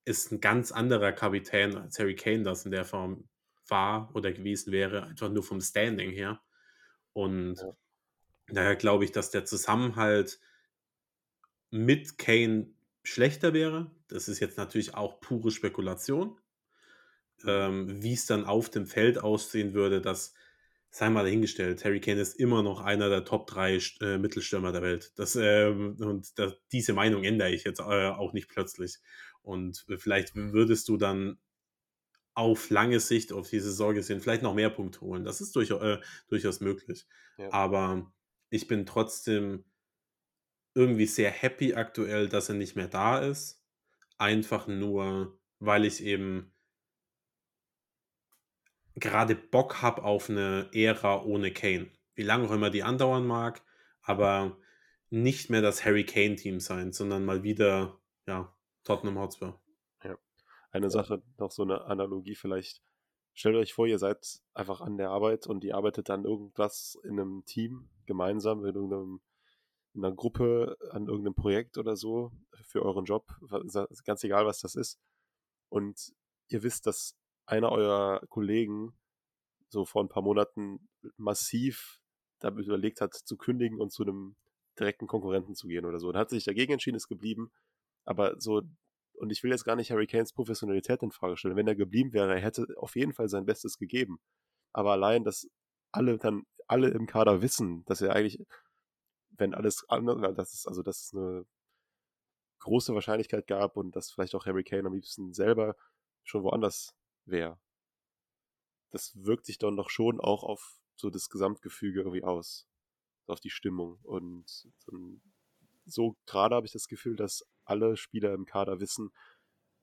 ist ein ganz anderer Kapitän, als Harry Kane das in der Form war oder gewesen wäre, einfach nur vom Standing her. Und ja. daher glaube ich, dass der Zusammenhalt mit Kane schlechter wäre. Das ist jetzt natürlich auch pure Spekulation. Ähm, Wie es dann auf dem Feld aussehen würde, das sei mal dahingestellt. Harry Kane ist immer noch einer der Top 3 äh, Mittelstürmer der Welt. Das, ähm, und das, diese Meinung ändere ich jetzt äh, auch nicht plötzlich. Und vielleicht würdest du dann auf lange Sicht auf diese Sorge sehen, vielleicht noch mehr Punkte holen. Das ist durch, äh, durchaus möglich. Ja. Aber ich bin trotzdem irgendwie sehr happy aktuell, dass er nicht mehr da ist. Einfach nur, weil ich eben gerade Bock habe auf eine Ära ohne Kane. Wie lange auch immer die andauern mag, aber nicht mehr das Harry Kane-Team sein, sondern mal wieder, ja, Tottenham Hotspur. Eine Sache, noch so eine Analogie vielleicht. Stellt euch vor, ihr seid einfach an der Arbeit und ihr arbeitet dann irgendwas in einem Team gemeinsam, in, irgendeinem, in einer Gruppe, an irgendeinem Projekt oder so für euren Job, ganz egal, was das ist. Und ihr wisst, dass einer eurer Kollegen so vor ein paar Monaten massiv damit überlegt hat, zu kündigen und zu einem direkten Konkurrenten zu gehen oder so. Und hat sich dagegen entschieden, ist geblieben aber so, und ich will jetzt gar nicht Harry Kanes Professionalität in Frage stellen. Wenn er geblieben wäre, er hätte auf jeden Fall sein Bestes gegeben. Aber allein, dass alle dann, alle im Kader wissen, dass er eigentlich, wenn alles andere, dass es, also, dass es eine große Wahrscheinlichkeit gab und dass vielleicht auch Harry Kane am liebsten selber schon woanders wäre. Das wirkt sich dann doch schon auch auf so das Gesamtgefüge irgendwie aus. Auf die Stimmung. Und so, so gerade habe ich das Gefühl, dass alle Spieler im Kader wissen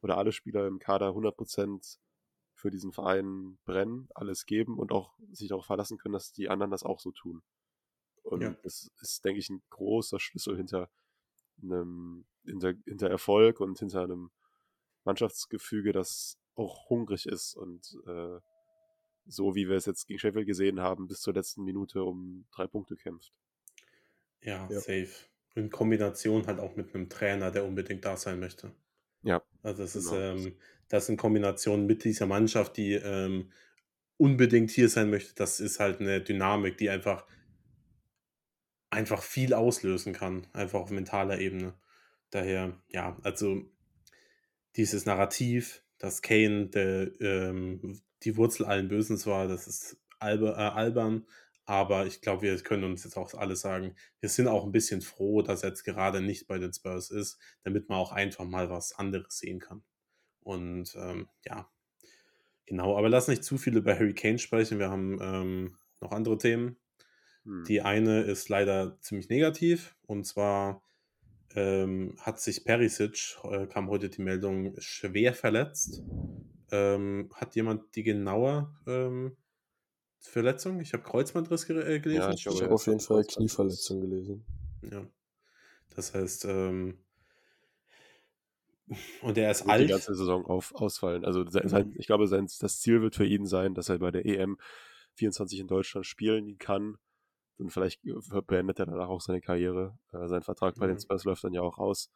oder alle Spieler im Kader 100% für diesen Verein brennen, alles geben und auch sich darauf verlassen können, dass die anderen das auch so tun. Und ja. das ist, denke ich, ein großer Schlüssel hinter einem hinter, hinter Erfolg und hinter einem Mannschaftsgefüge, das auch hungrig ist und äh, so wie wir es jetzt gegen Sheffield gesehen haben, bis zur letzten Minute um drei Punkte kämpft. Ja, ja. safe in Kombination halt auch mit einem Trainer, der unbedingt da sein möchte. Ja. Also das genau. ist ähm, das in Kombination mit dieser Mannschaft, die ähm, unbedingt hier sein möchte, das ist halt eine Dynamik, die einfach einfach viel auslösen kann, einfach auf mentaler Ebene. Daher, ja, also dieses Narrativ, dass Kane der, ähm, die Wurzel allen Bösens war, das ist alber, äh, albern, Aber ich glaube, wir können uns jetzt auch alle sagen, wir sind auch ein bisschen froh, dass er jetzt gerade nicht bei den Spurs ist, damit man auch einfach mal was anderes sehen kann. Und ähm, ja, genau. Aber lass nicht zu viel über Harry Kane sprechen. Wir haben ähm, noch andere Themen. Hm. Die eine ist leider ziemlich negativ. Und zwar ähm, hat sich Perisic, äh, kam heute die Meldung, schwer verletzt. Ähm, hat jemand die genaue ähm, Verletzung? Ich habe Kreuzbandriss äh, gelesen. Ja, ich, ich habe auf jeden Fall Knieverletzung gelesen. Ja. Das heißt, ähm, und er ist alt. Die ganze Saison auf, ausfallen. Also sein, mhm. ich glaube, sein, das Ziel wird für ihn sein, dass er bei der EM 24 in Deutschland spielen kann. Und vielleicht beendet er danach auch seine Karriere. Äh, sein Vertrag bei mhm. den Spurs läuft dann ja auch aus.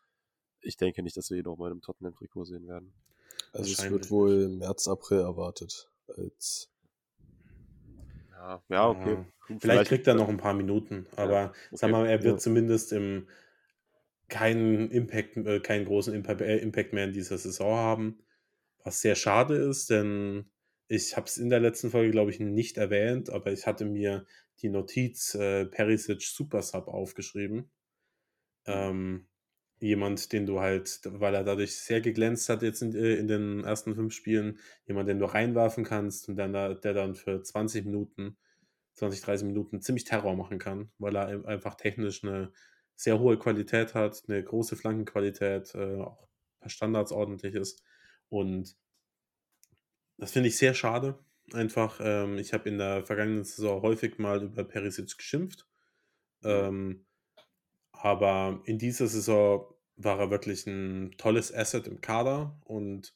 Ich denke nicht, dass wir ihn noch mal im Tottenham-Trikot sehen werden. Also es wird wohl März, April erwartet. Als ja, ja, okay. Ja. Vielleicht, Vielleicht, kriegt er noch ein paar Minuten, aber ja, okay. sag mal, er wird ja. zumindest im keinen Impact, äh, keinen großen Impact, äh, Impact mehr in dieser Saison haben. Was sehr schade ist, denn ich habe es in der letzten Folge, glaube ich, nicht erwähnt, aber ich hatte mir die Notiz äh, Perisic Super Sub aufgeschrieben. Mhm. Ähm, jemand, den du halt, weil er dadurch sehr geglänzt hat jetzt in, äh, in, den ersten fünf Spielen, jemand, den du reinwerfen kannst und dann, der dann für 20 Minuten, 20, 30 Minuten ziemlich Terror machen kann, weil er einfach technisch eine sehr hohe Qualität hat, eine große Flankenqualität, äh, auch per Standards ordentlich ist. Und das finde ich sehr schade. Einfach, ähm, ich habe in der vergangenen Saison häufig mal über Perisic geschimpft. Mhm. Ähm, aber in dieser Saison war er wirklich ein tolles Asset im Kader und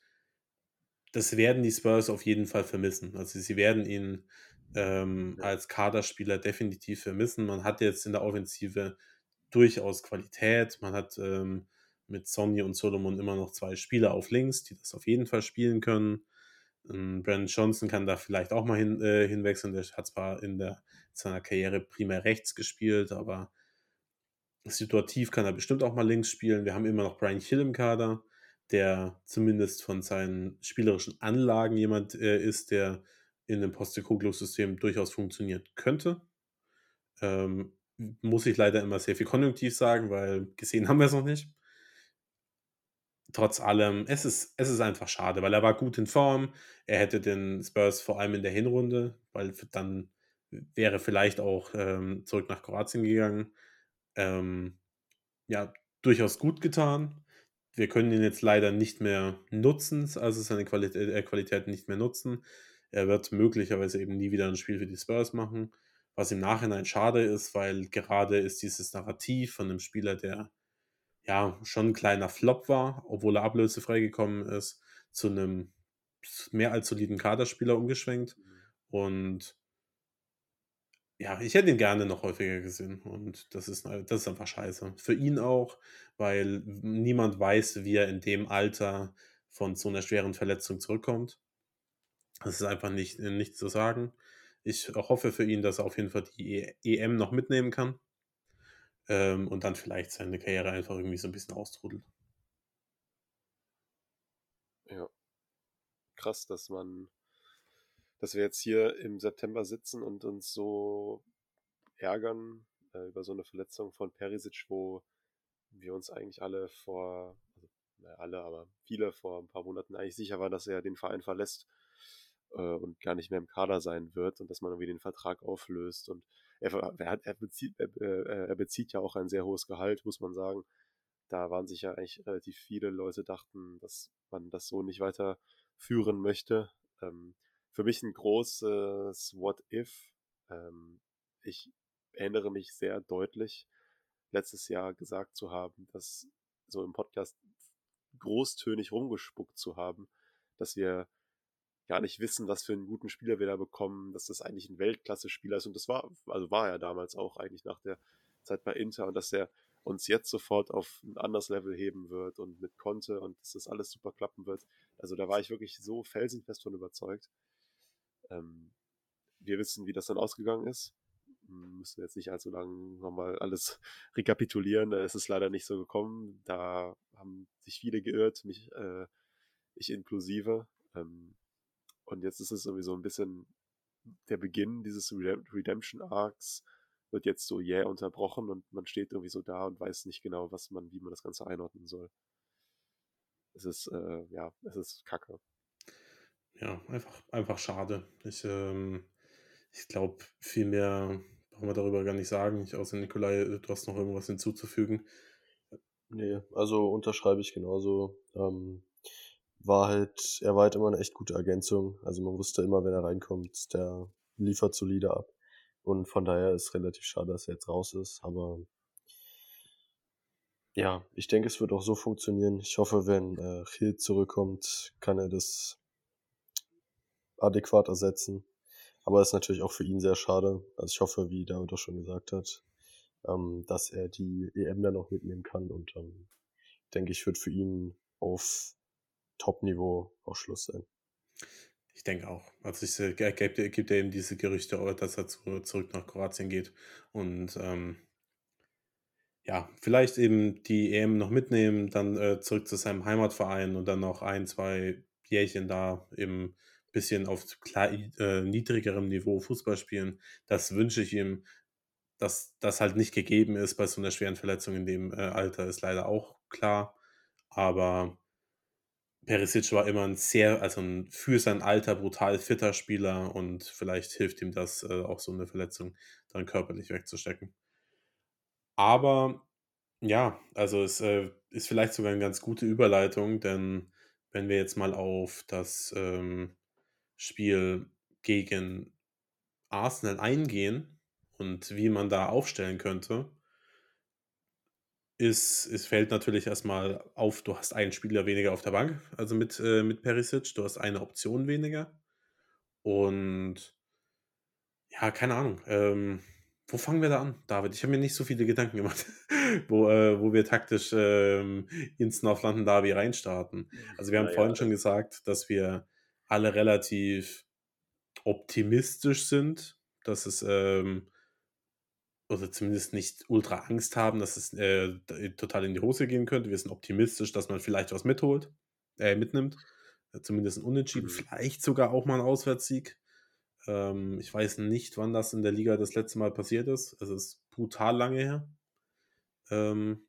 das werden die Spurs auf jeden Fall vermissen. Also sie werden ihn ähm, als Kaderspieler definitiv vermissen. Man hat jetzt in der Offensive durchaus Qualität. Man hat ähm, mit Sonny und Solomon immer noch zwei Spieler auf links, die das auf jeden Fall spielen können. Ähm, Brandon Johnson kann da vielleicht auch mal hin, äh, hinwechseln. Der hat zwar in der, seiner Karriere primär rechts gespielt, aber situativ kann er bestimmt auch mal links spielen. Wir haben immer noch Brian Hill im Kader, der zumindest von seinen spielerischen Anlagen jemand äh, ist, der in dem Postecoglou-System durchaus funktionieren könnte. Ähm, muss ich leider immer sehr viel konjunktiv sagen, weil gesehen haben wir es noch nicht. Trotz allem, es ist, es ist einfach schade, weil er war gut in Form. Er hätte den Spurs vor allem in der Hinrunde, weil dann wäre vielleicht auch ähm, zurück nach Kroatien gegangen. Ähm, ja, durchaus gut getan. Wir können ihn jetzt leider nicht mehr nutzen, also seine Qualität, äh, Qualität nicht mehr nutzen. Er wird möglicherweise eben nie wieder ein Spiel für die Spurs machen. Was im Nachhinein schade ist, weil gerade ist dieses Narrativ von einem Spieler, der ja schon ein kleiner Flop war, obwohl er ablösefrei gekommen ist, zu einem mehr als soliden Kaderspieler umgeschwenkt. Mhm. Und ja, ich hätte ihn gerne noch häufiger gesehen. Und das ist, das ist einfach scheiße. Für ihn auch, weil niemand weiß, wie er in dem Alter von so einer schweren Verletzung zurückkommt. Das ist einfach nicht, nicht zu sagen. Ich hoffe für ihn, dass er auf jeden Fall die EM noch mitnehmen kann. Ähm, und dann vielleicht seine Karriere einfach irgendwie so ein bisschen austrudelt. Ja. Krass, dass man, dass wir jetzt hier im September sitzen und uns so ärgern äh, über so eine Verletzung von Perisic, wo wir uns eigentlich alle vor, also, naja, alle, aber viele vor ein paar Monaten eigentlich sicher waren, dass er den Verein verlässt äh, und gar nicht mehr im Kader sein wird und dass man irgendwie den Vertrag auflöst. Und er, er, hat, er, bezieht, er, äh, er bezieht ja auch ein sehr hohes Gehalt, muss man sagen. Da waren sich ja eigentlich relativ viele Leute dachten, dass man das so nicht weiterführen möchte. Ähm, für mich ein großes What If. Ähm, ich erinnere mich sehr deutlich, letztes Jahr gesagt zu haben, dass so im Podcast großtönig rumgespuckt zu haben, dass wir gar nicht wissen, was für einen guten Spieler wir da bekommen, dass das eigentlich ein Weltklasse-Spieler ist. Und das war, also war er damals auch eigentlich nach der Zeit bei Inter und dass er uns jetzt sofort auf ein anderes Level heben wird und mit Conte und dass das alles super klappen wird. Also da war ich wirklich so felsenfest von überzeugt. Ähm, wir wissen, wie das dann ausgegangen ist. Müssen jetzt nicht allzu lange nochmal alles rekapitulieren. Da ist es leider nicht so gekommen. Da haben sich viele geirrt, mich, äh, ich inklusive. Ähm, und jetzt ist es sowieso ein bisschen der Beginn dieses Redemption Arcs wird jetzt so jäh yeah unterbrochen und man steht irgendwie so da und weiß nicht genau, was man, wie man das Ganze einordnen soll. Es ist, äh, ja, es ist kacke. Ja, einfach, einfach schade. Ich, ähm, ich glaube, viel mehr brauchen wir darüber gar nicht sagen. Ich, außer Nikolai, du hast noch irgendwas hinzuzufügen. Nee, also unterschreibe ich genauso. Ähm, war halt, er war halt immer eine echt gute Ergänzung. Also man wusste immer, wenn er reinkommt, der liefert solide ab. Und von daher ist relativ schade, dass er jetzt raus ist. Aber ja, ich denke, es wird auch so funktionieren. Ich hoffe, wenn äh, Hill zurückkommt, kann er das adäquat ersetzen. Aber ist natürlich auch für ihn sehr schade. Also ich hoffe, wie David auch schon gesagt hat, ähm, dass er die EM dann noch mitnehmen kann. Und ähm, denke ich, wird für ihn auf Top-Niveau auch Schluss sein. Ich denke auch. Also es äh, gibt, gibt ja eben diese Gerüchte, dass er zu, zurück nach Kroatien geht. Und ähm, ja, vielleicht eben die EM noch mitnehmen, dann äh, zurück zu seinem Heimatverein und dann noch ein, zwei Jährchen da eben bisschen auf klar, äh, niedrigerem Niveau Fußball spielen. Das wünsche ich ihm. Dass das halt nicht gegeben ist bei so einer schweren Verletzung in dem äh, Alter, ist leider auch klar. Aber Perisic war immer ein sehr, also ein für sein Alter brutal fitter Spieler und vielleicht hilft ihm das, äh, auch so eine Verletzung dann körperlich wegzustecken. Aber ja, also es äh, ist vielleicht sogar eine ganz gute Überleitung, denn wenn wir jetzt mal auf das ähm, Spiel gegen Arsenal eingehen und wie man da aufstellen könnte, ist, es fällt natürlich erstmal auf, du hast einen Spieler weniger auf der Bank, also mit, äh, mit Perisic, du hast eine Option weniger. Und ja, keine Ahnung. Ähm, wo fangen wir da an, David? Ich habe mir nicht so viele Gedanken gemacht, wo, äh, wo wir taktisch ähm, ins North London Derby reinstarten. Also wir haben ja, vorhin ja. schon gesagt, dass wir alle relativ optimistisch sind, dass es ähm, oder zumindest nicht ultra Angst haben, dass es äh, total in die Hose gehen könnte. Wir sind optimistisch, dass man vielleicht was mitholt, äh, mitnimmt. Äh, zumindest ein Unentschieden, mhm. vielleicht sogar auch mal ein Auswärtssieg. Ähm, ich weiß nicht, wann das in der Liga das letzte Mal passiert ist. Es ist brutal lange her. Ähm,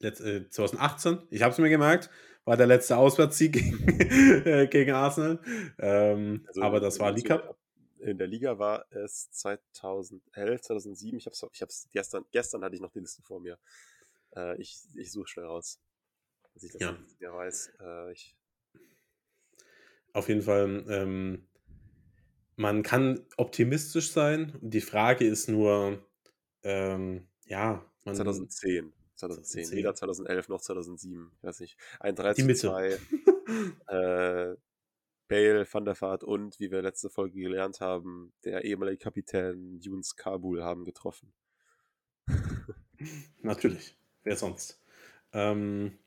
letzt, äh, 2018, ich habe es mir gemerkt, war der letzte Auswärtssieg gegen, äh, gegen Arsenal. Ähm, also, aber das war League Cup in der Liga war es 2011, 2007. Ich habe es ich hab's gestern, gestern hatte ich noch die Liste vor mir. Äh, ich ich suche schnell raus, dass ich das ja. nicht mehr weiß. Äh, ich Auf jeden Fall, ähm, man kann optimistisch sein. Die Frage ist nur, ähm, ja, man, 2010. 2010, 2010. weder 2011 noch 2007. Ich weiß nicht. Ein 3 zu 2. äh, Bale, Van der Vaart und, wie wir letzte Folge gelernt haben, der ehemalige Kapitän Younes Kabul haben getroffen. Natürlich. Wer sonst? Ähm,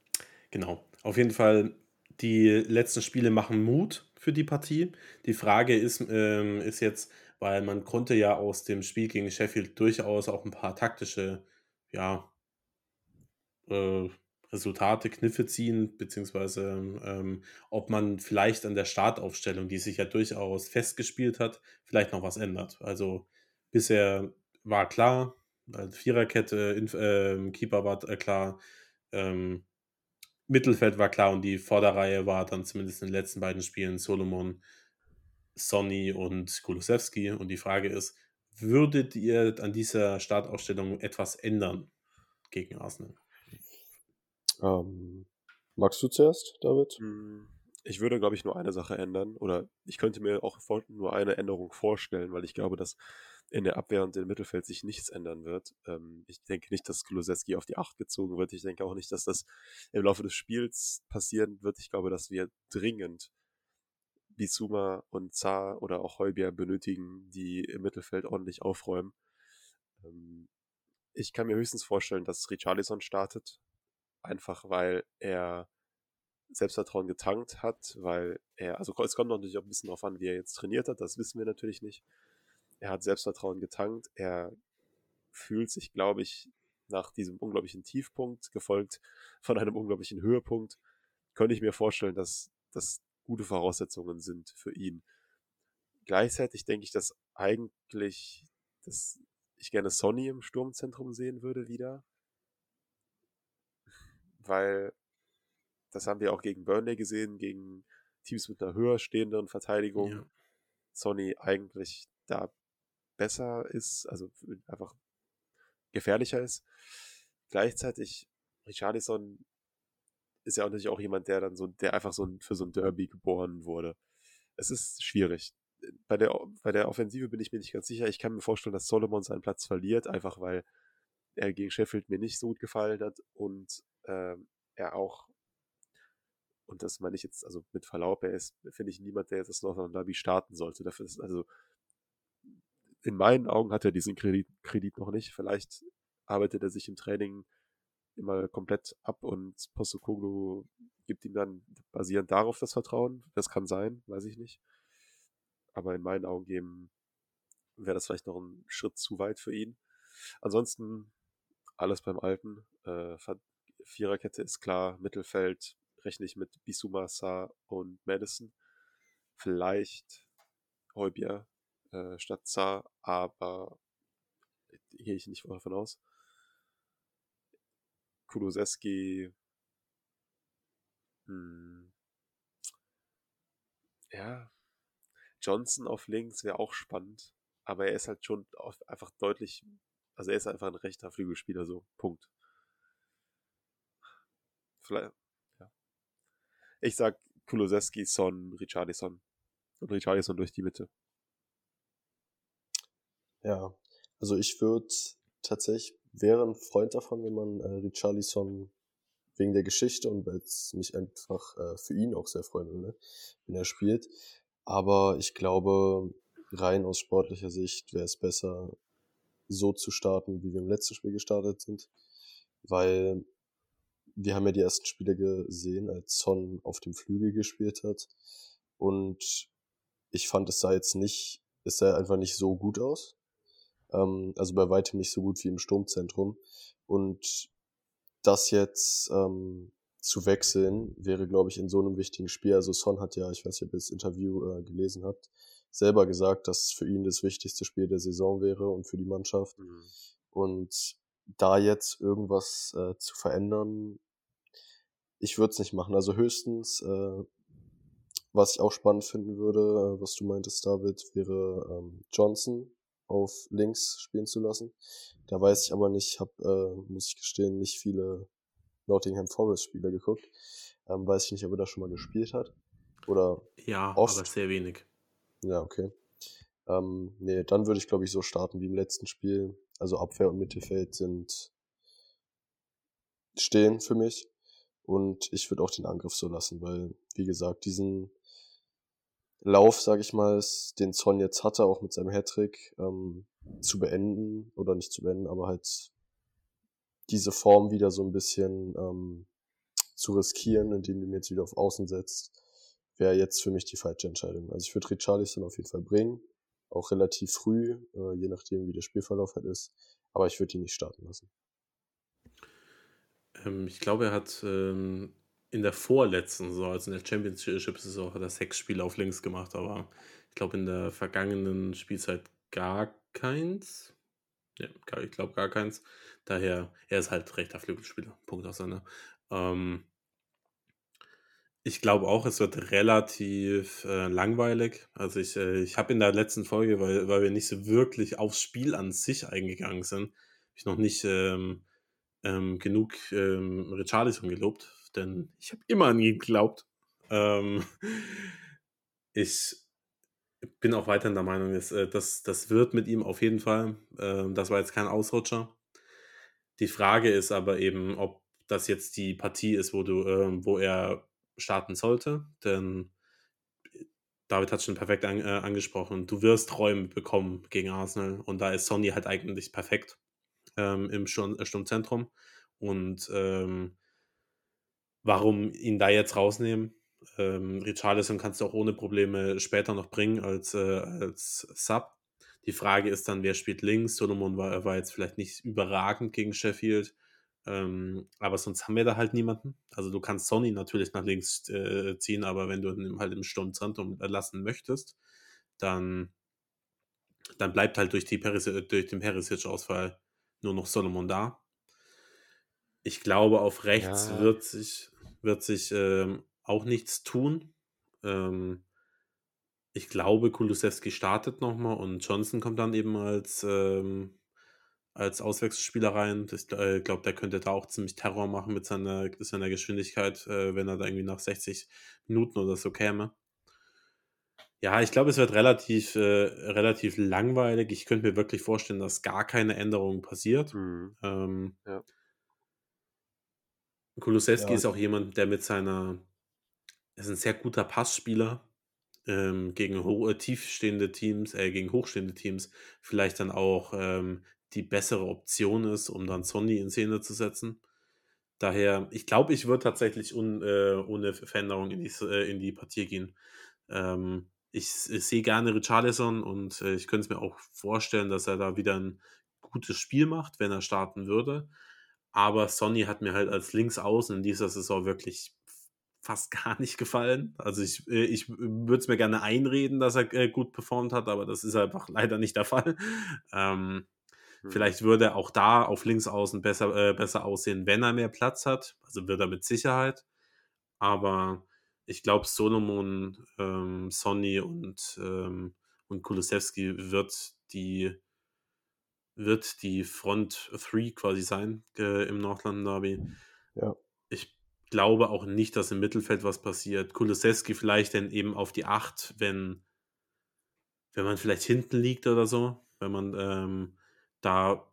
genau. Auf jeden Fall, die letzten Spiele machen Mut für die Partie. Die Frage ist, ähm, ist jetzt, weil man konnte ja aus dem Spiel gegen Sheffield durchaus auch ein paar taktische, ja, äh, Resultate, Kniffe ziehen, beziehungsweise ähm, ob man vielleicht an der Startaufstellung, die sich ja durchaus festgespielt hat, vielleicht noch was ändert. Also bisher war klar, also Viererkette, Inf äh, Keeper war äh, klar, ähm, Mittelfeld war klar und die Vorderreihe war dann zumindest in den letzten beiden Spielen Solomon, Sonny und Kulusewski. Und die Frage ist, würdet ihr an dieser Startaufstellung etwas ändern gegen Arsenal? Ähm, magst du zuerst, David? Hm, ich würde, glaube ich, nur eine Sache ändern. Oder ich könnte mir auch nur eine Änderung vorstellen, weil ich glaube, dass in der Abwehr und im Mittelfeld sich nichts ändern wird. Ähm, ich denke nicht, dass Kulusewski auf die Acht gezogen wird. Ich denke auch nicht, dass das im Laufe des Spiels passieren wird. Ich glaube, dass wir dringend Bisuma und Zar oder auch Heubier benötigen, die im Mittelfeld ordentlich aufräumen. Ähm, ich kann mir höchstens vorstellen, dass Richarlison startet, einfach weil er Selbstvertrauen getankt hat, weil er, also es kommt natürlich auch ein bisschen darauf an, wie er jetzt trainiert hat, das wissen wir natürlich nicht. Er hat Selbstvertrauen getankt, er fühlt sich, glaube ich, nach diesem unglaublichen Tiefpunkt, gefolgt von einem unglaublichen Höhepunkt, könnte ich mir vorstellen, dass das gute Voraussetzungen sind für ihn. gleichzeitig denke ich, dass eigentlich dass ich gerne Sonny im Sturmzentrum sehen würde wieder. Weil das haben wir auch gegen Burnley gesehen, gegen Teams mit einer höher stehenden Verteidigung. Ja. Sonny eigentlich da besser ist, also einfach gefährlicher ist. Gleichzeitig, Richarlison ist ja auch natürlich auch jemand, der dann so, der einfach so für so ein Derby geboren wurde. Es ist schwierig. Bei der, bei der Offensive bin ich mir nicht ganz sicher. Ich kann mir vorstellen, dass Solomon seinen Platz verliert, einfach weil er gegen Sheffield mir nicht so gut gefallen hat und ähm, er auch, und das meine ich jetzt, also mit Verlaub, er ist, finde ich, niemand, der jetzt das Northern Derby starten sollte. Dafür ist, also, in meinen Augen hat er diesen Kredit, Kredit noch nicht. Vielleicht arbeitet er sich im Training immer komplett ab und Postokoglu gibt ihm dann basierend darauf das Vertrauen. Das kann sein, weiß ich nicht. Aber in meinen Augen geben wäre das vielleicht noch ein Schritt zu weit für ihn. Ansonsten alles beim Alten. Äh, Viererkette ist klar, Mittelfeld rechne ich mit Bisuma, Sa und Madison. Vielleicht Heubier äh, statt Sa, aber gehe ich nicht davon aus. Kulusewski. Hm. Ja. Johnson auf links wäre auch spannend. Aber er ist halt schon einfach deutlich. Also er ist einfach ein rechter Flügelspieler, so. Punkt. Vielleicht. Ja. Ich sag Kulusewski, Son, Richardison. Und Richardison durch die Mitte. Ja, also ich würde tatsächlich wäre ein Freund davon, wenn man äh, Richarlison wegen der Geschichte und weil es mich einfach äh, für ihn auch sehr freuen würde, wenn er spielt. Aber ich glaube, rein aus sportlicher Sicht wäre es besser, so zu starten, wie wir im letzten Spiel gestartet sind. Weil wir haben ja die ersten Spiele gesehen, als Son auf dem Flügel gespielt hat. Und ich fand, es sah jetzt nicht, es sah einfach nicht so gut aus. Ähm, also bei weitem nicht so gut wie im Sturmzentrum. Und das jetzt ähm, zu wechseln, wäre, glaube ich, in so einem wichtigen Spiel. Also Son hat ja, ich weiß nicht, ob ihr das Interview äh, gelesen habt, selber gesagt, dass für ihn das wichtigste Spiel der Saison wäre und für die Mannschaft. Mhm. Und da jetzt irgendwas äh, zu verändern, ich würde es nicht machen. Also höchstens, äh, was ich auch spannend finden würde, äh, was du meintest, David, wäre ähm, Johnson, auf links spielen zu lassen. Da weiß ich aber nicht, habe, äh, muss ich gestehen, nicht viele Nottingham Forest Spieler geguckt. Ähm, weiß ich nicht, ob er da schon mal gespielt hat. Oder ja, oft. aber sehr wenig. Ja, okay. Ähm, nee, dann würde ich, glaube ich, so starten wie im letzten Spiel. Also Abwehr und Mittelfeld sind stehen für mich. Und ich würde auch den Angriff so lassen, weil, wie gesagt, diesen Lauf, sage ich mal, den Son jetzt hatte, auch mit seinem Hattrick, ähm, zu beenden oder nicht zu beenden, aber halt diese Form wieder so ein bisschen ähm, zu riskieren, indem du mir jetzt wieder auf Außen setzt, wäre jetzt für mich die falsche Entscheidung. Also ich würde Richarlison auf jeden Fall bringen, auch relativ früh, äh, je nachdem wie der Spielverlauf halt ist, aber ich würde ihn nicht starten lassen. Ähm, ich glaube, er hat ähm, in der vorletzten Saison, also in der Championship-Saison, hat er sechs Spiele auf links gemacht, aber ich glaube in der vergangenen Spielzeit gar keins. Ja, ich glaube gar keins. Daher, er ist halt rechter Flügelspieler. Punkt aus seiner. Ähm, ich glaube auch, es wird relativ äh, langweilig. Also ich, äh, ich habe in der letzten Folge, weil, weil wir nicht so wirklich aufs Spiel an sich eingegangen sind, ich noch nicht ähm, ähm, genug ähm, Richarlison gelobt denn ich habe immer an ihn geglaubt. Ähm, ich bin auch weiterhin der Meinung, dass, äh, das, das wird mit ihm auf jeden Fall. Ähm, das war jetzt kein Ausrutscher. Die Frage ist aber eben, ob das jetzt die Partie ist, wo du, ähm, wo er starten sollte. Denn David hat schon perfekt an, äh, angesprochen. Du wirst Räume bekommen gegen Arsenal und da ist Sonny halt eigentlich perfekt ähm, im Sturmzentrum. Und ähm, warum ihn da jetzt rausnehmen? Ähm, Richarlison kannst du auch ohne Probleme später noch bringen als, äh, als Sub. Die Frage ist dann, wer spielt links? Solomon war, war jetzt vielleicht nicht überragend gegen Sheffield, ähm, aber sonst haben wir da halt niemanden. Also du kannst Sony natürlich nach links äh, ziehen, aber wenn du ihn halt im Sturmzentrum lassen möchtest, dann, dann bleibt halt durch, die Peris, durch den Perisic-Ausfall nur noch Solomon da. Ich glaube, auf rechts ja. wird sich, wird sich ähm, auch nichts tun. Ähm, ich glaube, Kulusewski startet nochmal und Johnson kommt dann eben als, ähm, als Auswechselspieler rein. Ich äh, glaube, der könnte da auch ziemlich Terror machen mit seiner, seiner Geschwindigkeit, äh, wenn er da irgendwie nach 60 Minuten oder so käme. Ja, ich glaube, es wird relativ, äh, relativ langweilig. Ich könnte mir wirklich vorstellen, dass gar keine Änderung passiert. Mhm. Ähm, ja. Kulusewski ja. ist auch jemand, der mit seiner, er ist ein sehr guter Passspieler ähm, gegen hohe, tiefstehende Teams, äh, gegen hochstehende Teams vielleicht dann auch ähm, die bessere Option ist, um dann Sonny in Szene zu setzen. Daher, ich glaube, ich würde tatsächlich un, äh, ohne Veränderung in die, äh, in die Partie gehen. Ähm, ich, ich sehe gerne Richarlison und äh, ich könnte es mir auch vorstellen, dass er da wieder ein gutes Spiel macht, wenn er starten würde. Aber Sonny hat mir halt als Linksaußen in dieser Saison wirklich fast gar nicht gefallen. Also ich, äh, ich würde es mir gerne einreden, dass er äh, gut performt hat, aber das ist einfach leider nicht der Fall. Ähm, hm. Vielleicht würde er auch da auf Linksaußen besser, äh, besser aussehen, wenn er mehr Platz hat. Also wird er mit Sicherheit. Aber ich glaube, Solomon, ähm, Sonny und, ähm, und Kulusewski wird die, wird die Front 3 quasi sein äh, im Nordland Derby. Ja. Ich glaube auch nicht, dass im Mittelfeld was passiert. Kulusewski vielleicht dann eben auf die 8, wenn, wenn man vielleicht hinten liegt oder so. Wenn man ähm, da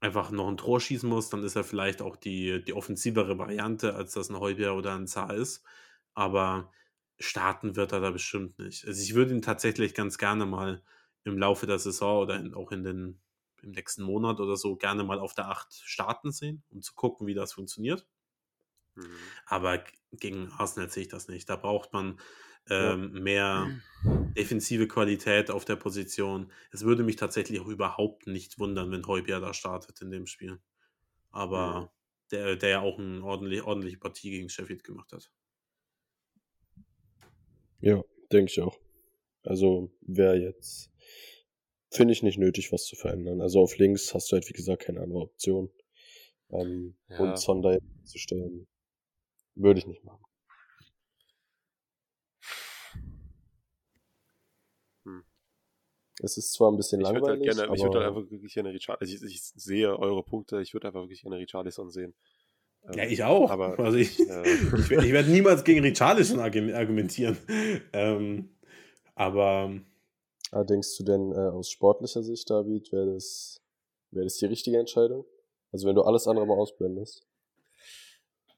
einfach noch ein Tor schießen muss, dann ist er vielleicht auch die, die offensivere Variante, als das ein Heubier oder ein Zar ist. Aber starten wird er da bestimmt nicht. Also ich würde ihn tatsächlich ganz gerne mal im Laufe der Saison oder in, auch in den, im nächsten Monat oder so gerne mal auf der 8 starten sehen, um zu gucken, wie das funktioniert. Mhm. Aber gegen Arsenal sehe ich das nicht. Da braucht man ähm, ja. mehr defensive Qualität auf der Position. Es würde mich tatsächlich auch überhaupt nicht wundern, wenn Heubier da startet in dem Spiel. Aber mhm. der, der ja auch eine ordentlich, ordentliche Partie gegen Sheffield gemacht hat. Ja, denke ich auch. Also wäre jetzt, finde ich nicht nötig, was zu verändern. Also auf links hast du halt, wie gesagt, keine andere Option. Ähm, ja. Und Sonder zu stellen, würde ich nicht machen. Hm. Es ist zwar ein bisschen ich langweilig, halt gerne, aber... Ich würde halt einfach wirklich gerne Richard... Also ich, ich, sehe eure Punkte, ich würde einfach wirklich gerne Richarlison sehen. Ja, ähm, ich auch. Aber also ich, äh, ich, ich werde niemals gegen Richarlison argumentieren. Ähm, aber... Ah, denkst du denn äh, aus sportlicher Sicht, David, wäre das, wär das die richtige Entscheidung? Also wenn du alles andere mal ausblendest?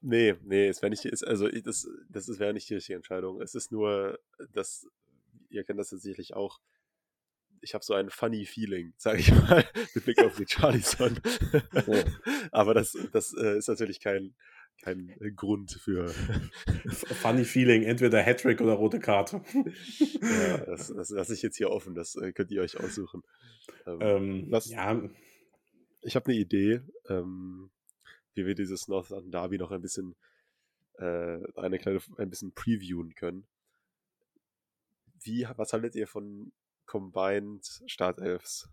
Nee, nee, es wäre nicht, ist, also das, das wäre nicht die richtige Entscheidung. Es ist nur, dass, ihr kennt das ja sicherlich auch, ich habe so ein funny Feeling, sage ich mal, mit Blick auf Richarlison. Ja. Aber das, das äh, ist natürlich kein, kein Grund für. funny Feeling, entweder Hattrick oder rote Karte. ja, das, das lasse ich jetzt hier offen, das äh, könnt ihr euch aussuchen. Ähm, ähm, was, ja. Ich habe eine Idee. Ähm, wie wir dieses North London Derby noch ein bisschen äh, eine kleine, ein bisschen previewen können. Wie, was haltet ihr von Combined Startelfs?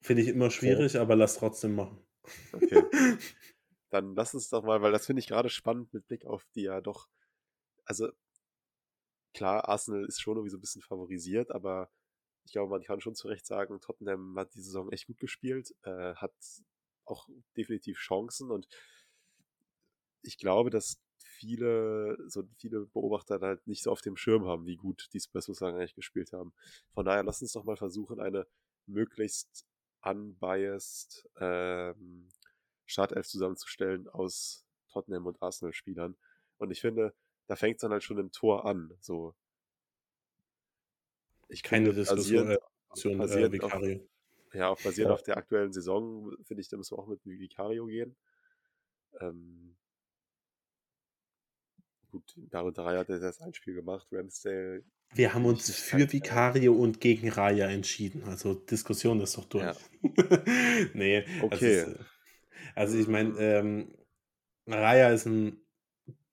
Finde ich immer schwierig, okay. aber lass trotzdem machen. Okay. Dann lass uns doch mal, weil das finde ich gerade spannend mit Blick auf die ja doch, also klar, Arsenal ist schon irgendwie so ein bisschen favorisiert, aber ich glaube, man kann schon zu Recht sagen, Tottenham hat die Saison echt gut gespielt, äh, hat auch definitiv Chancen und ich glaube, dass viele, so viele Beobachter halt nicht so auf dem Schirm haben, wie gut die Spurs sozusagen eigentlich gespielt haben. Von daher, lass uns doch mal versuchen, eine möglichst unbiased ähm, Startelf zusammenzustellen aus Tottenham und Arsenal-Spielern. Und ich finde, da fängt es dann halt schon im Tor an. So. Ich Keine Diskussion, äh, basierend, äh, auf, ja, auch basierend ja. auf der aktuellen Saison, finde ich, da müssen wir auch mit Vicario gehen. Ähm, gut, Dario Raya hat jetzt ein Spiel gemacht, Ramsdale. Wir haben uns für Vicario und gegen Raya entschieden. Also Diskussion ist doch durch. Ja. nee, okay. Also, also ich meine, ähm, Raya ist ein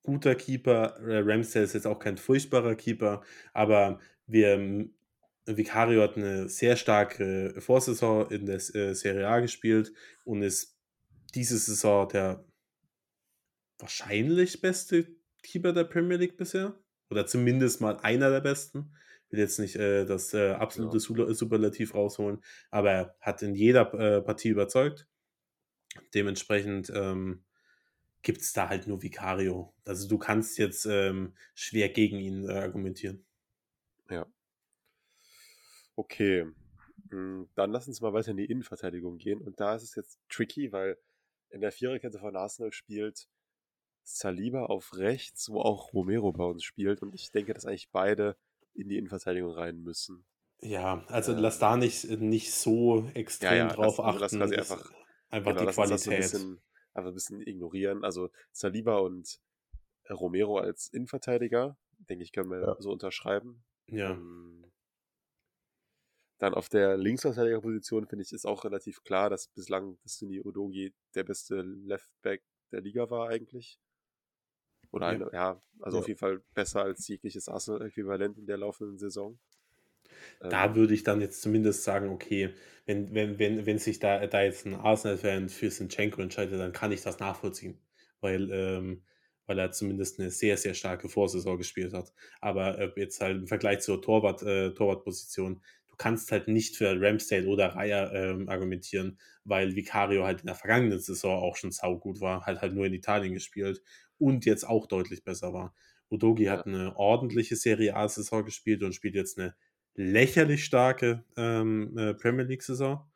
guter Keeper, Ramsdale ist jetzt auch kein furchtbarer Keeper, aber wir Vicario hat eine sehr starke Vorsaison in der äh, Serie A gespielt und ist diese Saison der wahrscheinlich beste Keeper der Premier League bisher. Oder zumindest mal einer der besten. Ich will jetzt nicht äh, das äh, absolute ja. Superlativ rausholen, aber er hat in jeder äh, Partie überzeugt. Dementsprechend ähm, gibt es da halt nur Vicario. Also du kannst jetzt ähm, schwer gegen ihn äh, argumentieren. Ja. Okay. Hm, dann lass uns mal weiter in die Innenverteidigung gehen. Und da ist es jetzt tricky, weil in der Viererkette von Arsenal spielt Saliba auf rechts, wo auch Romero bei uns spielt. Und ich denke, dass eigentlich beide in die Innenverteidigung rein müssen. Ja, also ähm, lass da nicht, nicht so extrem ja, ja, drauf lass, achten. Also lass einfach, einfach genau, die Qualität. So ein bisschen, einfach ein bisschen ignorieren. Also Saliba und Romero als Innenverteidiger, denke ich, können wir ja. so unterschreiben. Ja. Ähm, dann auf der Linksverteidigerposition finde ich ist auch relativ klar, dass bislang Destiny Odogi der beste Leftback der Liga war eigentlich. Oder eine, ja, also ja. auf jeden Fall besser als jegliches Arsenal-Äquivalent in der laufenden Saison. Da ähm, würde ich dann jetzt zumindest sagen, okay, wenn, wenn, wenn, wenn sich da, da jetzt ein Arsenal-Fan für Sinchenko entscheidet, dann kann ich das nachvollziehen. Weil, ähm, weil er zumindest eine sehr, sehr starke Vorsaison gespielt hat. Aber äh, jetzt halt im Vergleich zur Torwart, äh, Torwartposition, du kannst halt nicht für Ramsdale oder Raya ähm, argumentieren, weil Vicario halt in der vergangenen Saison auch schon saugut war, halt halt nur in Italien gespielt und jetzt auch deutlich besser war. Udogi ja. hat eine ordentliche Serie A-Saison gespielt und spielt jetzt eine lächerlich starke ähm, äh, Premier League-Saison.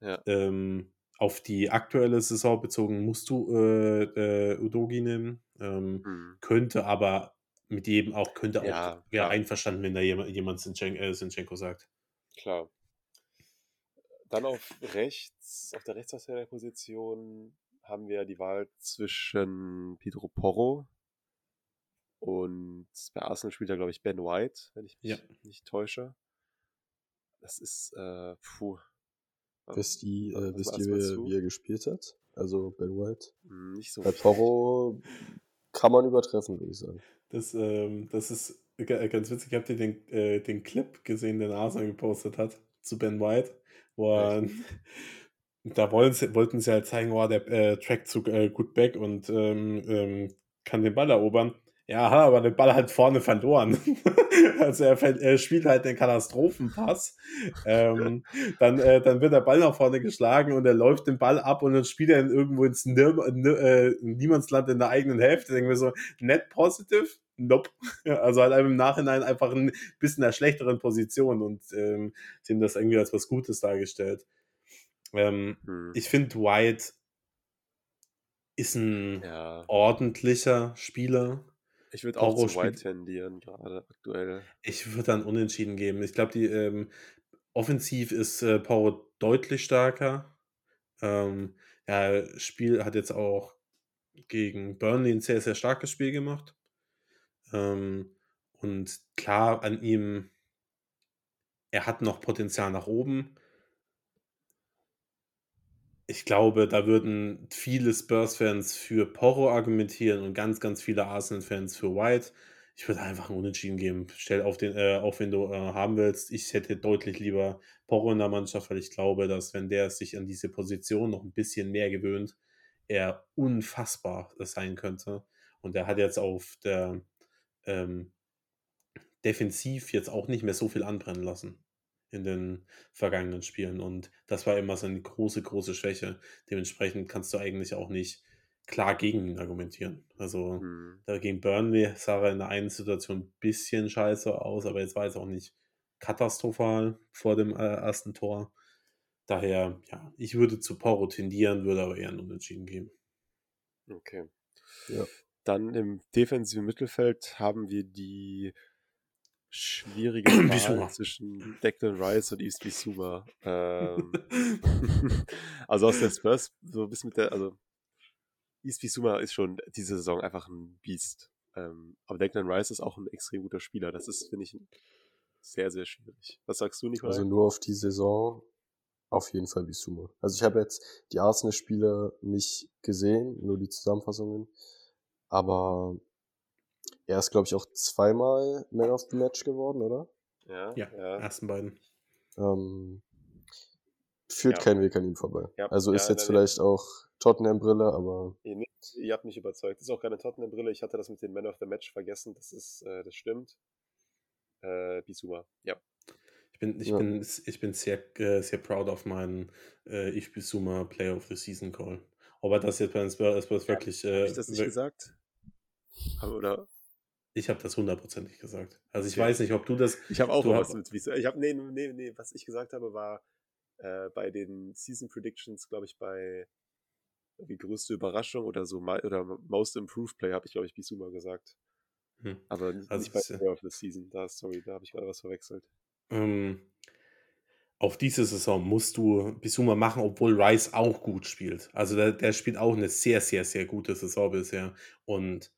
Ja. Ähm, auf die aktuelle Saison bezogen musst du äh, äh, Udogi nehmen. Ähm, mhm. Könnte aber mit jedem auch, könnte ja, auch ja, einverstanden, wenn da jemand, jemand Sinchenko, äh, Sinchenko sagt. Klar. Dann auf rechts, auf der Rechtsverteidigerposition haben wir die Wahl zwischen Pedro Porro und bei Arsenal spielt er, glaube ich, Ben White, wenn ich mich ja. nicht täusche. Das ist, äh, puh. Wisst ihr, äh, wisst ihr wie, wie er gespielt hat? Also Ben White? Hm, nicht so. Bei Porro kann man übertreffen, würde ich sagen. Das, ähm, das ist ganz witzig. Habt ihr den, äh, den Clip gesehen, den Arsenal gepostet hat zu Ben White? Wo er, da sie, wollten sie halt zeigen, oh, der äh, trackt zu äh, gut back und ähm, ähm, kann den Ball erobern. Ja, hat aber den Ball halt vorne verloren. also er, er, spielt halt den Katastrophenpass. ähm, dann, äh, dann wird der Ball nach vorne geschlagen und er läuft den Ball ab und dann spielt er ihn irgendwo ins Nir äh, Niemandsland in der eigenen Hälfte. Denken wir so, net positive? Nope. Also halt im Nachhinein einfach ein bisschen in der schlechteren Position und ähm, sie haben das irgendwie als was Gutes dargestellt. Ähm, hm. Ich finde, White ist ein ja. ordentlicher Spieler. Ich würde auch zu White tendieren, gerade aktuell. Ich würde dann unentschieden geben. Ich glaube, die ähm, offensiv ist äh, Poro deutlich stärker. Ähm, ja, Spiel hat jetzt auch gegen Burnley ein sehr, sehr starkes Spiel gemacht. Ähm, und klar, an ihm, er hat noch Potenzial nach oben ich glaube, da würden viele Spurs-Fans für Porro argumentieren und ganz, ganz viele Arsenal-Fans für White. Ich würde einfach einen Unentschieden geben. Stell auf, den, äh, auf wenn du äh, haben willst. Ich hätte deutlich lieber Porro in der Mannschaft, weil ich glaube, dass wenn der sich an diese Position noch ein bisschen mehr gewöhnt, er unfassbar sein könnte. Und er hat jetzt auf der ähm, Defensiv jetzt auch nicht mehr so viel anbrennen lassen in den vergangenen Spielen. Und das war immer seine große, große Schwäche. Dementsprechend kannst du eigentlich auch nicht klar gegen ihn argumentieren. Also mhm. gegen Burnley sah er in der einen Situation ein bisschen scheiße aus, aber jetzt war es auch nicht katastrophal vor dem äh, ersten Tor. Daher, ja, ich würde zu Porro tendieren, würde aber eher einen Unentschieden geben. Okay. Ja. Dann im defensiven Mittelfeld haben wir die schwierige Wahl zwischen Declan Rice und East Bisuma. Ähm, also aus der Spurs, so bis mit der, also East Bisuma ist schon diese Saison einfach ein Biest. Ähm, aber Declan Rice ist auch ein extrem guter Spieler. Das ist, finde ich, sehr, sehr schwierig. Was sagst du, Nikolai? Also nur auf die Saison auf jeden Fall Bisuma. Also ich habe jetzt die Arsenal-Spiele nicht gesehen, nur die Zusammenfassungen. Aber er ist, glaube ich, auch zweimal Man of the Match geworden, oder? Ja, ja, ja. ersten beiden. Ähm, führt ja. kein Weg an ihm vorbei. Ja, also ist jetzt vielleicht auch Tottenham-Brille, aber. Ihr, ihr, habt mich überzeugt. Das ist auch keine Tottenham-Brille. Ich hatte das mit den Man of the Match vergessen. Das ist, äh, das stimmt. Äh, Bisuma, ja. Ich bin, ich bin, ich bin sehr, äh, sehr proud auf meinen äh, Ich Bisuma Player of the Season Call. Aber das jetzt bei den Spurs wirklich. Äh, Habe ich das nicht gesagt? Oder? Ich habe das hundertprozentig gesagt. Also ich okay. weiß nicht, ob du das. Ich habe auch was mit Visa. Ich habe nee, nee, nee, was ich gesagt habe, war äh, bei den Season Predictions, glaube ich, bei die größte Überraschung oder so oder Most Improved Play habe ich, glaube ich, Bisuma gesagt. Hm. Aber also nicht bei Player of the Season. Da, sorry, da habe ich gerade was verwechselt. Ähm, auf diese Saison musst du Bisuma machen, obwohl Rice auch gut spielt. Also der, der spielt auch eine sehr, sehr, sehr gute Saison bisher. Und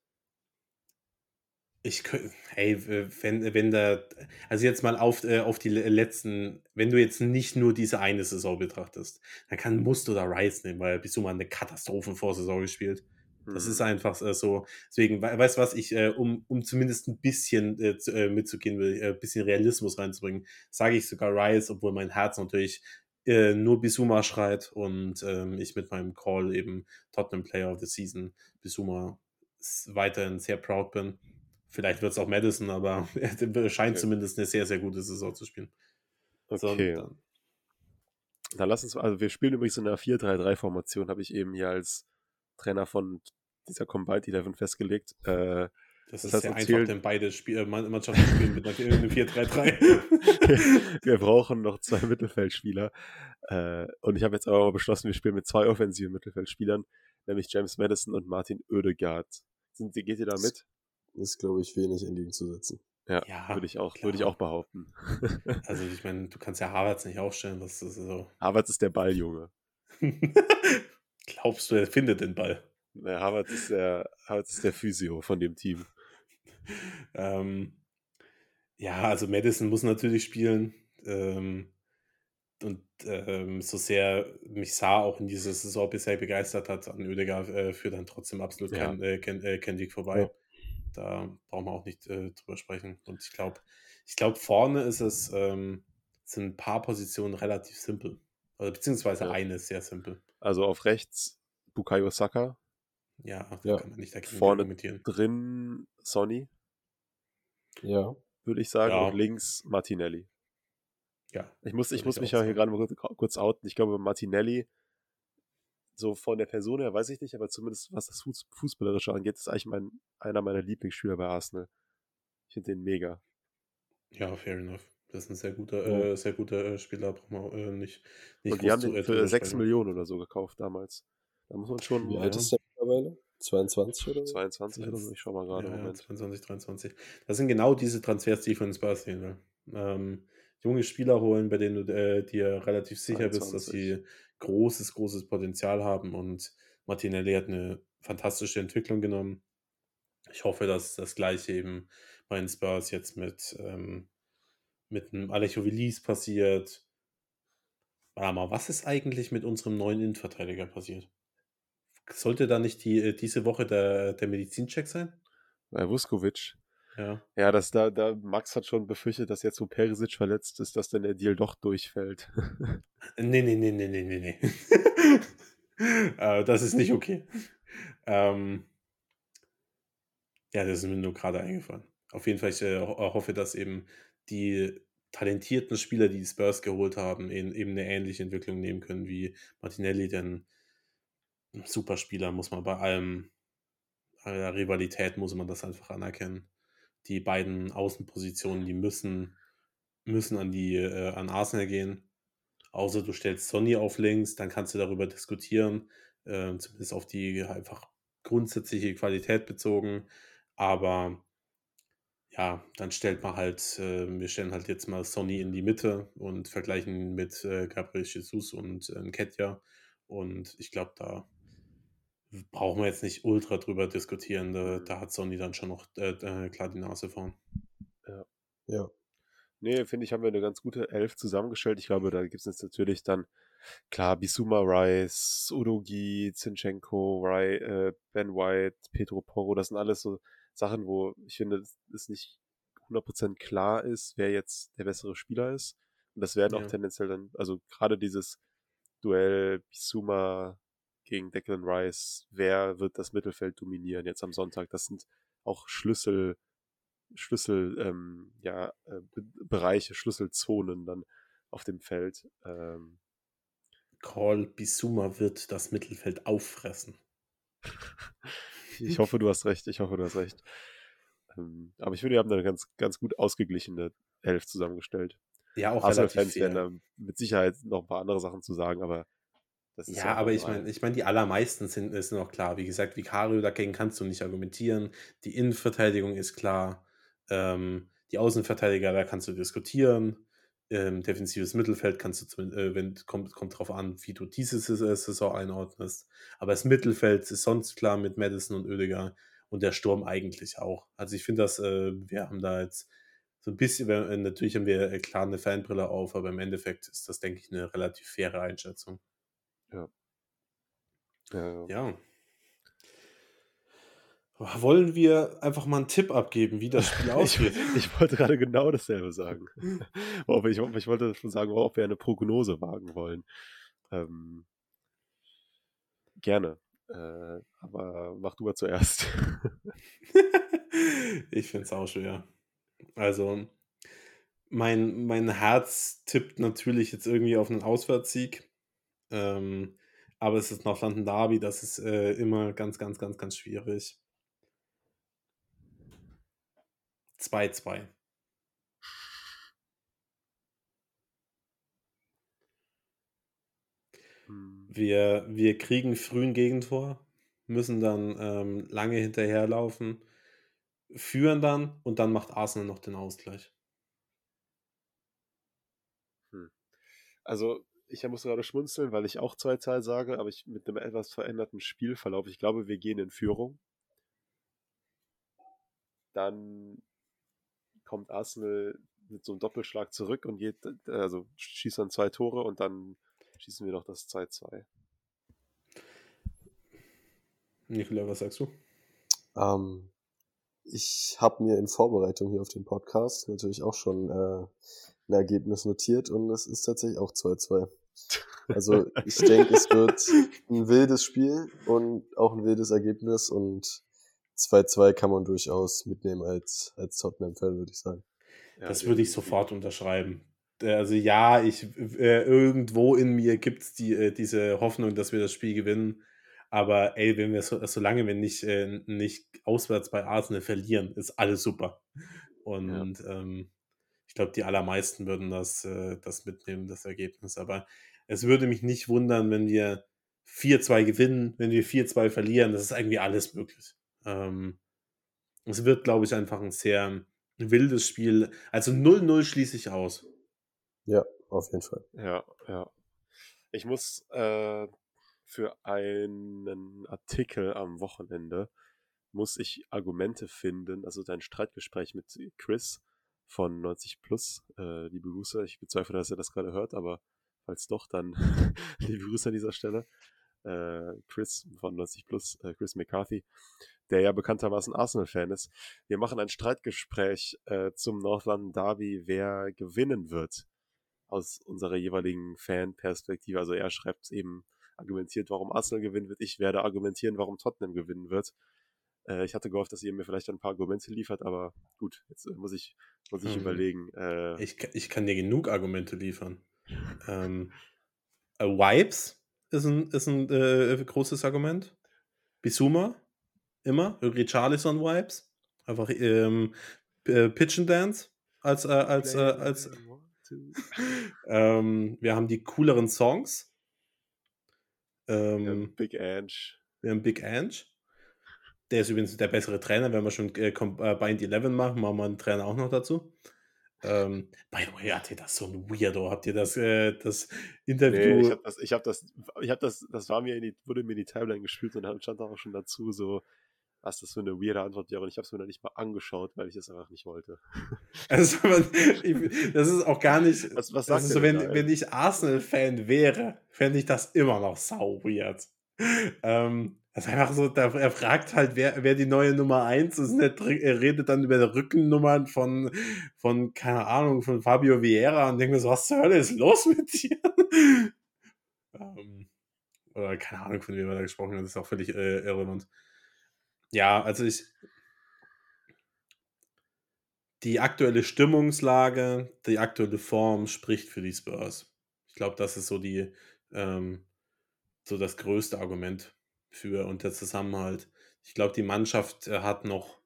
ich könnte, ey, wenn, wenn da, also jetzt mal auf, äh, auf die letzten, wenn du jetzt nicht nur diese eine Saison betrachtest, dann kann, musst du da Rice nehmen, weil Bisuma eine Katastrophenvorsaison gespielt. Das ist mhm. einfach äh, so. Deswegen, weißt du was, ich, äh, um, um zumindest ein bisschen äh, äh, mitzugehen will, ein äh, bisschen Realismus reinzubringen, sage ich sogar Rice, obwohl mein Herz natürlich nur Bisuma schreit und ähm, ich mit meinem Call eben Tottenham Player of the Season Bisuma weiterhin sehr proud bin. Vielleicht wird es auch Madison, aber er scheint okay. zumindest eine sehr, sehr gute Saison zu spielen. Okay. So, dann. dann lass uns, also wir spielen übrigens in einer 4-3-3-Formation, habe ich eben hier als Trainer von dieser Combined 11 festgelegt. Äh, das, das ist sehr einfach, denn beide Spiel, äh, Mannschaften spielen mit einer 4-3-3. wir brauchen noch zwei Mittelfeldspieler. Äh, und ich habe jetzt aber beschlossen, wir spielen mit zwei offensiven Mittelfeldspielern, nämlich James Madison und Martin Oedegaard. Sind, geht ihr da mit? Ist, glaube ich, wenig entgegenzusetzen. Ja, ja würde ich auch, würde ich auch behaupten. also ich meine, du kannst ja Harvards nicht aufstellen, das ist so. Harvards ist der Balljunge. Glaubst du, er findet den Ball? Na, Harvard ist der, Harvard ist der Physio von dem Team. ähm, ja, also Madison muss natürlich spielen. Ähm, und ähm, so sehr mich Saar auch in dieser Saison bisher begeistert hat, an Oedegaard äh, führt dann trotzdem absolut ja. kein, äh, kein, äh, kein Weg vorbei. Ja. Da brauchen wir auch nicht äh, drüber sprechen. Und ich glaube, ich glaube, vorne ist es, ähm, sind ein paar Positionen relativ simpel. Also, beziehungsweise ja. eine ist sehr simpel. Also auf rechts Bukayo Saka. Ja, ja. kann man nicht dagegen Vorne drin Sonny. Ja. Würde ich sagen. Ja. Und links Martinelli. Ja. Ich muss, ich muss mich ja hier gerade mal kurz outen. Ich glaube, Martinelli, so von der Person her weiß ich nicht, aber zumindest was das Fußballerische angeht, ist eigentlich mein, einer meiner Lieblingsspieler bei Arsenal. Ich finde den mega. Ja, fair enough. Das ist ein sehr guter, äh, sehr guter äh, Spieler, braucht man äh, nicht, nicht Und die haben den für 6 Millionen oder so gekauft damals. Da muss man schon. Wie alt ist der mittlerweile? 22 oder so? 22 oder so, ich schau mal gerade. Ja, Moment. 22, 23. Das sind genau diese Transfers, die ich von Spurs sehen will. Ähm, junge Spieler holen, bei denen du äh, dir relativ sicher 23. bist, dass sie großes, großes Potenzial haben. Und Martinelli hat eine fantastische Entwicklung genommen. Ich hoffe, dass das gleiche eben bei den Spurs jetzt mit ähm, mit einem Alejo Willis passiert. Warte mal, was ist eigentlich mit unserem neuen Innenverteidiger passiert? Sollte da nicht die, äh, diese Woche der, der Medizincheck sein? Bei Vuskovic. Ja. Ja, das, da, da, Max hat schon befürchtet, dass jetzt, wo Perisic verletzt ist, dass dann der Deal doch durchfällt. nee, nee, nee, nee, nee, nee, nee. äh, das ist nicht okay. Ähm, ja, das ist mir nur gerade eingefallen. Auf jeden Fall, ich äh, hoffe, dass eben die talentierten Spieler, die die Spurs geholt haben, in, eben eine ähnliche Entwicklung nehmen können wie Martinelli, denn ein super Spieler muss man bei allem, aller Rivalität muss man das einfach anerkennen. Die beiden Außenpositionen, die müssen, müssen an die, äh, an Arsenal gehen. Außer du stellst Sonny auf links, dann kannst du darüber diskutieren, äh, zumindest auf die einfach grundsätzliche Qualität bezogen. Aber ja, dann stellt man halt, äh, wir stellen halt jetzt mal Sonny in die Mitte und vergleichen mit äh, Gabriel Jesus und äh, Ketja. Und ich glaube, da brauchen wir jetzt nicht ultra drüber diskutieren. Da, da hat Sonny dann schon noch äh, äh, klar die Nase vorn. Ja. Ja. Nee, finde ich, haben wir eine ganz gute Elf zusammengestellt. Ich glaube, da gibt es jetzt natürlich dann, klar, Bisuma Rice, Udogi, Zinchenko, Rai, äh, Ben White, Pedro Porro, das sind alles so Sachen, wo ich finde, es nicht 100% klar ist, wer jetzt der bessere Spieler ist. Und das werden ja. auch tendenziell dann, also gerade dieses Duell Bisuma gegen Declan Rice, wer wird das Mittelfeld dominieren jetzt am Sonntag? Das sind auch Schlüssel, Schlüssel, ähm, ja, äh, Bereiche, Schlüsselzonen dann auf dem Feld. Ähm, Call Bisuma wird das Mittelfeld auffressen. ich hoffe, du hast recht. Ich hoffe, du hast recht. Ähm, aber ich finde, wir haben da eine ganz, ganz gut ausgeglichene Elf zusammengestellt. Ja, auch Arsenal-Fans werden da mit Sicherheit noch ein paar andere Sachen zu sagen, aber ja, ja aber ich meine, ich meine, die allermeisten sind ist noch klar. Wie gesagt, Vicario dagegen kannst du nicht argumentieren. Die Innenverteidigung ist klar. Ähm, die Außenverteidiger, da kannst du diskutieren. Ähm, defensives Mittelfeld kannst du, äh, wenn kommt, kommt drauf an, wie du diese äh, Saison einordnest. Aber das Mittelfeld ist sonst klar mit Madison und Oedegaard und der Sturm eigentlich auch. Also ich finde, dass äh, wir haben da jetzt so ein bisschen, natürlich haben wir äh, klar eine Fanbrille auf, aber im Endeffekt ist das, denke ich, eine relativ faire Einschätzung. Ja. Ja. ja. Wollen wir einfach mal einen Tipp abgeben, wie das Spiel aussieht? ich, ich, wollte gerade genau dasselbe sagen. ich, ich, wollte schon sagen, ob wir eine Prognose wagen wollen. Ähm, gerne. Äh, aber mach du mal zuerst. ich finde es auch schwer. Also, mein, mein Herz tippt natürlich jetzt irgendwie auf einen Auswärtssieg. Ähm, aber es ist noch London Derby, das ist äh, immer ganz, ganz, ganz, ganz schwierig. 2-2. Hm. Wir, wir kriegen frühen Gegentor, müssen dann ähm, lange hinterherlaufen, führen dann und dann macht Arsenal noch den Ausgleich. Hm. Also ich muss gerade schmunzeln, weil ich auch zwei Teil sage, aber ich mit einem etwas veränderten Spielverlauf. Ich glaube, wir gehen in Führung. Dann kommt Arsenal mit so einem Doppelschlag zurück und geht, also schießt dann zwei Tore und dann schießen wir noch das 2-2. Nikola, was sagst du? Ähm, ich habe mir in Vorbereitung hier auf den Podcast natürlich auch schon äh, ein Ergebnis notiert und es ist tatsächlich auch 2-2. Also ich denke, es wird ein wildes Spiel und auch ein wildes Ergebnis und 2-2 kann man durchaus mitnehmen als, als Tottenham-Fan, würde ich sagen. Das würde ich sofort unterschreiben. Also ja, ich äh, irgendwo in mir gibt es die, äh, diese Hoffnung, dass wir das Spiel gewinnen. Aber ey, wenn wir so, solange wir nicht, äh, nicht auswärts bei Arsenal verlieren, ist alles super. Und ja. ähm, ich glaube, die allermeisten würden das, äh, das mitnehmen, das Ergebnis. Aber es würde mich nicht wundern, wenn wir 4-2 gewinnen, wenn wir 4-2 verlieren. Das ist irgendwie alles möglich. Ähm, es wird, glaube ich, einfach ein sehr wildes Spiel. Also 0-0 schließe ich aus. Ja, auf jeden Fall. Ja, ja. Ich muss äh, für einen Artikel am Wochenende muss ich Argumente finden, also dein Streitgespräch mit Chris von 90 Plus, äh, liebe Grüße, ich bezweifle, dass er das gerade hört, aber falls doch, dann liebe Grüße an dieser Stelle. Äh, Chris von 90 Plus, äh, Chris McCarthy, der ja bekanntermaßen Arsenal-Fan ist. Wir machen ein Streitgespräch äh, zum North London Derby, wer gewinnen wird aus unserer jeweiligen Fan-Perspektive. Also er schreibt eben, argumentiert, warum Arsenal gewinnen wird. Ich werde argumentieren, warum Tottenham gewinnen wird. Äh, ich hatte gehofft, dass ihr mir vielleicht ein paar Argumente liefert, aber gut, jetzt muss ich, muss ich hm. überlegen. Äh, ich, ich kann dir genug Argumente liefern. Ähm, äh, Vibes ist ein, ist ein äh, großes Argument. Bisuma, immer. Richarlison Vibes. Einfach ähm, Pitch and Dance als, äh, als, äh, als ähm, wir haben die cooleren Songs. Ähm, Big Ange. Wir haben Big Ange. Der ist übrigens der bessere Trainer, wenn wir schon äh, äh Bind 11 machen, machen wir einen Trainer auch noch dazu. Ähm, by the way, hat ihr das so ein Weirdo? Habt ihr das, äh, das Interview? Nee, ich habe das, ich habe das, ich habe das, das war mir in die, wurde mir in die Timeline gespielt und dann stand da auch schon dazu so, was das für eine weirde Antwort wäre und ich habe es mir dann nicht mal angeschaut, weil ich es einfach nicht wollte. Also, ich, das ist auch gar nicht, was, was das ist so, wenn, wenn ich Arsenal-Fan wäre, fände ich das immer noch sau weird. ähm, das ist einfach so, da, er fragt halt, wer, wer die neue Nummer 1 ist. Und er, redet dann über die Rückennummern von, von, keine Ahnung, von Fabio Vieira und denkt mir so, was zur Hölle ist los mit dir? ähm, oder keine Ahnung, von wem er da gesprochen hat, das ist auch völlig äh, irrelevant. Ja, also ich. Die aktuelle Stimmungslage, die aktuelle Form spricht für die Spurs. Ich glaube, das ist so die, ähm, so das größte Argument für und der Zusammenhalt. Ich glaube, die Mannschaft äh, hat noch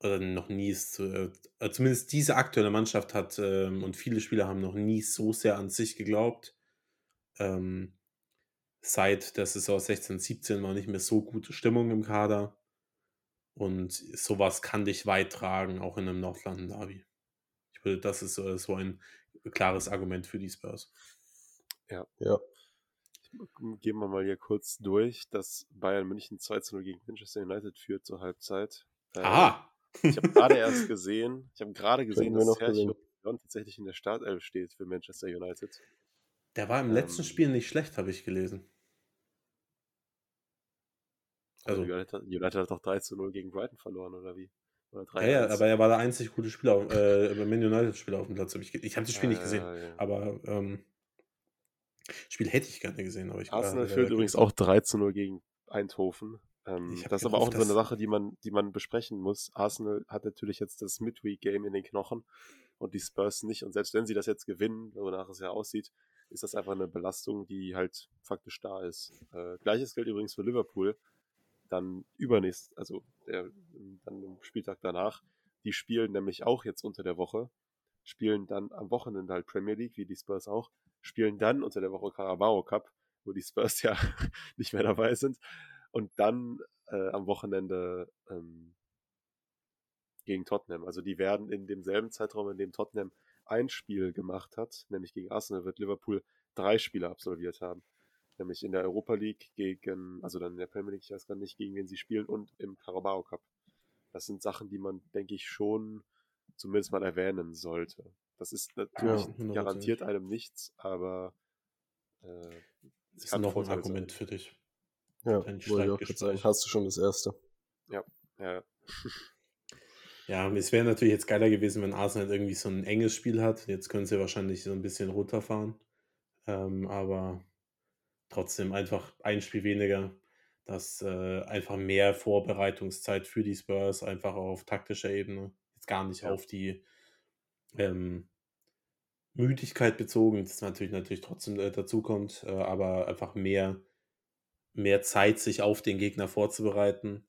oder noch nie, äh, äh, zumindest diese aktuelle Mannschaft hat ähm, und viele Spieler haben noch nie so sehr an sich geglaubt. Ähm, seit der Saison 16, 17 war nicht mehr so gute Stimmung im Kader. Und sowas kann dich weit tragen, auch in einem Nordlanden-Derby. Ich würde, das ist äh, so ein klares Argument für die Spurs. Ja. Ja. Gehen wir mal hier kurz durch, dass Bayern München 2 0 gegen Manchester United führt zur Halbzeit. Äh, Aha! Ich habe gerade erst gesehen, ich habe gerade gesehen, dass Sergio tatsächlich in der Startelf steht für Manchester United. Der war im ähm, letzten Spiel nicht schlecht, habe ich gelesen. Also, United, United hat doch 3 zu 0 gegen Brighton verloren, oder wie? Oder 3 ja, ja, aber er war der einzig gute Spieler, äh, Man United-Spieler auf dem Platz. Ich, ich habe das Spiel ja, nicht gesehen, ja, ja. aber ähm, Spiel hätte ich gerne gesehen. Aber ich Arsenal führt übrigens auch 3 zu 0 gegen Eindhoven. Ähm, das ist aber auch so eine Sache, die man, die man besprechen muss. Arsenal hat natürlich jetzt das Midweek-Game in den Knochen und die Spurs nicht. Und selbst wenn sie das jetzt gewinnen, wonach es ja aussieht, ist das einfach eine Belastung, die halt faktisch da ist. Äh, Gleiches gilt übrigens für Liverpool. Dann übernächst, also der, dann im Spieltag danach. Die spielen nämlich auch jetzt unter der Woche, spielen dann am Wochenende halt Premier League, wie die Spurs auch, spielen dann unter der Woche Carabao Cup, wo die Spurs ja nicht mehr dabei sind. Und dann äh, am Wochenende ähm, gegen Tottenham. Also die werden in demselben Zeitraum, in dem Tottenham ein Spiel gemacht hat, nämlich gegen Arsenal, wird Liverpool drei Spiele absolviert haben. Nämlich in der Europa League gegen, also dann in der Premier League, ich weiß gar nicht, gegen wen sie spielen und im Carabao Cup. Das sind Sachen, die man, denke ich, schon zumindest mal erwähnen sollte. Das ist natürlich ja, garantiert einem nichts, aber äh, das ist noch ein Argument sein. für dich. Ja, wollte ich auch sagen, hast du schon das erste. Ja, ja. Ja, es wäre natürlich jetzt geiler gewesen, wenn Arsenal irgendwie so ein enges Spiel hat. Jetzt können sie wahrscheinlich so ein bisschen runterfahren. Ähm, aber trotzdem einfach ein Spiel weniger. Das äh, einfach mehr Vorbereitungszeit für die Spurs, einfach auf taktischer Ebene. Jetzt gar nicht ja. auf die ähm, Müdigkeit bezogen, das natürlich natürlich trotzdem äh, dazu kommt, äh, aber einfach mehr, mehr Zeit, sich auf den Gegner vorzubereiten.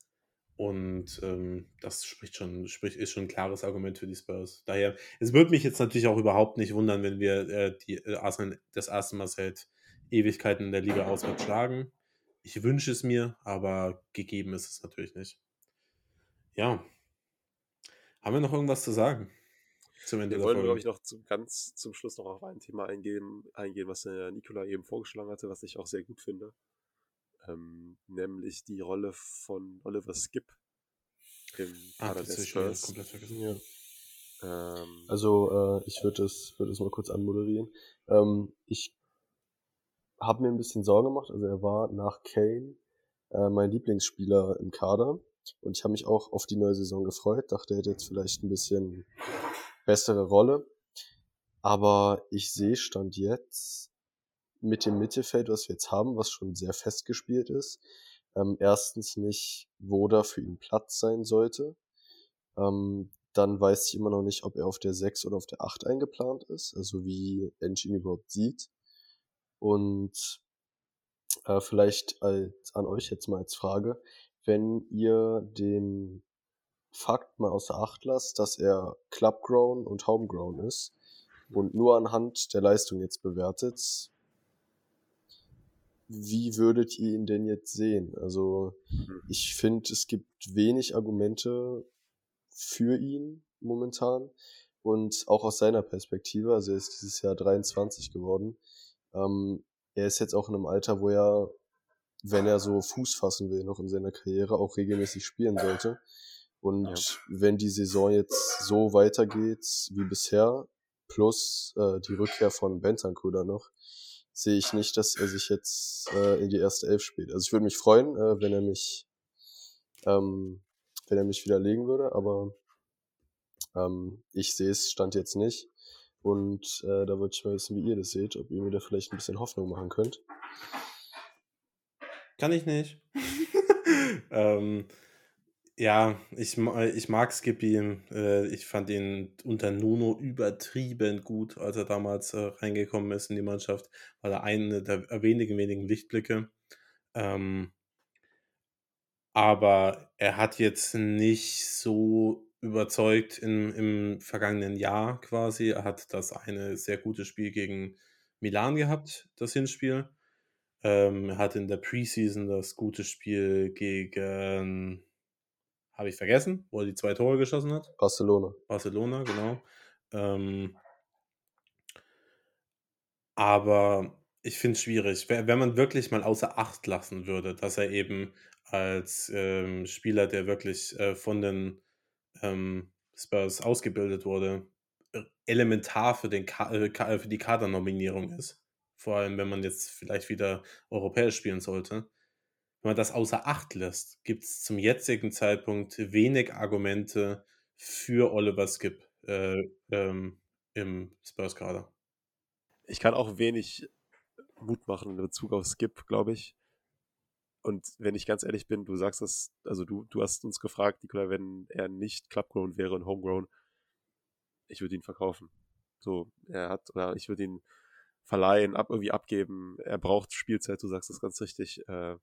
Und ähm, das spricht schon, spricht, ist schon ein klares Argument für die Spurs. Daher, es würde mich jetzt natürlich auch überhaupt nicht wundern, wenn wir äh, die äh, Arsenal das erste Mal seit Ewigkeiten in der Liga auswärts schlagen. Ich wünsche es mir, aber gegeben ist es natürlich nicht. Ja. Haben wir noch irgendwas zu sagen? Zum Ende wir wollen, glaube ich, noch zum, ganz zum Schluss noch auf ein Thema eingehen, eingehen, was der Nikola eben vorgeschlagen hatte, was ich auch sehr gut finde. Ähm, nämlich die Rolle von Oliver Skip im ah, Kader des Spurs. komplett vergessen. Ja. Ähm, also äh, ich würde es würd mal kurz anmoderieren. Ähm, ich habe mir ein bisschen Sorge gemacht. Also er war nach Kane äh, mein Lieblingsspieler im Kader. Und ich habe mich auch auf die neue Saison gefreut. Dachte, er hätte jetzt vielleicht ein bisschen bessere Rolle. Aber ich sehe Stand jetzt mit dem Mittelfeld, was wir jetzt haben, was schon sehr festgespielt ist, ähm, erstens nicht, wo da für ihn Platz sein sollte. Ähm, dann weiß ich immer noch nicht, ob er auf der 6 oder auf der 8 eingeplant ist, also wie ihn überhaupt sieht. Und äh, vielleicht als, an euch jetzt mal als Frage, wenn ihr den Fakt mal außer Acht lasst, dass er Clubgrown und Homegrown ist und nur anhand der Leistung jetzt bewertet, wie würdet ihr ihn denn jetzt sehen? Also mhm. ich finde, es gibt wenig Argumente für ihn momentan und auch aus seiner Perspektive, also er ist dieses Jahr 23 geworden, ähm, er ist jetzt auch in einem Alter, wo er, wenn er so Fuß fassen will, noch in seiner Karriere auch regelmäßig spielen sollte. Und ja. wenn die Saison jetzt so weitergeht wie bisher, plus äh, die Rückkehr von Bentancur noch, sehe ich nicht, dass er sich jetzt äh, in die erste Elf spielt. Also ich würde mich freuen, äh, wenn er mich, ähm, wenn er mich widerlegen würde, aber ähm, ich sehe es stand jetzt nicht. Und äh, da wollte ich mal wissen, wie ihr das seht, ob ihr mir da vielleicht ein bisschen Hoffnung machen könnt. Kann ich nicht. ähm, ja, ich, ich mag Skippy. Äh, ich fand ihn unter Nuno übertrieben gut, als er damals äh, reingekommen ist in die Mannschaft. War er eine der wenigen, wenigen Lichtblicke. Ähm, aber er hat jetzt nicht so überzeugt im, im vergangenen Jahr quasi. Er hat das eine sehr gute Spiel gegen Milan gehabt, das Hinspiel. Ähm, er hat in der Preseason das gute Spiel gegen habe ich vergessen, wo er die zwei Tore geschossen hat. Barcelona. Barcelona, genau. Ähm, aber ich finde es schwierig, wenn man wirklich mal außer Acht lassen würde, dass er eben als ähm, Spieler, der wirklich äh, von den ähm, Spurs ausgebildet wurde, äh, elementar für, den Ka äh, für die Kadernominierung ist. Vor allem, wenn man jetzt vielleicht wieder europäisch spielen sollte wenn man das außer Acht lässt, gibt es zum jetzigen Zeitpunkt wenig Argumente für Oliver Skip äh, ähm, im Spurs-Kader. Ich kann auch wenig Mut machen in Bezug auf Skip, glaube ich. Und wenn ich ganz ehrlich bin, du sagst das, also du, du hast uns gefragt, Nikola, wenn er nicht Clubgrown wäre und Homegrown, ich würde ihn verkaufen. So, er hat, oder ich würde ihn verleihen, ab, irgendwie abgeben. Er braucht Spielzeit, du sagst das ganz richtig. Äh,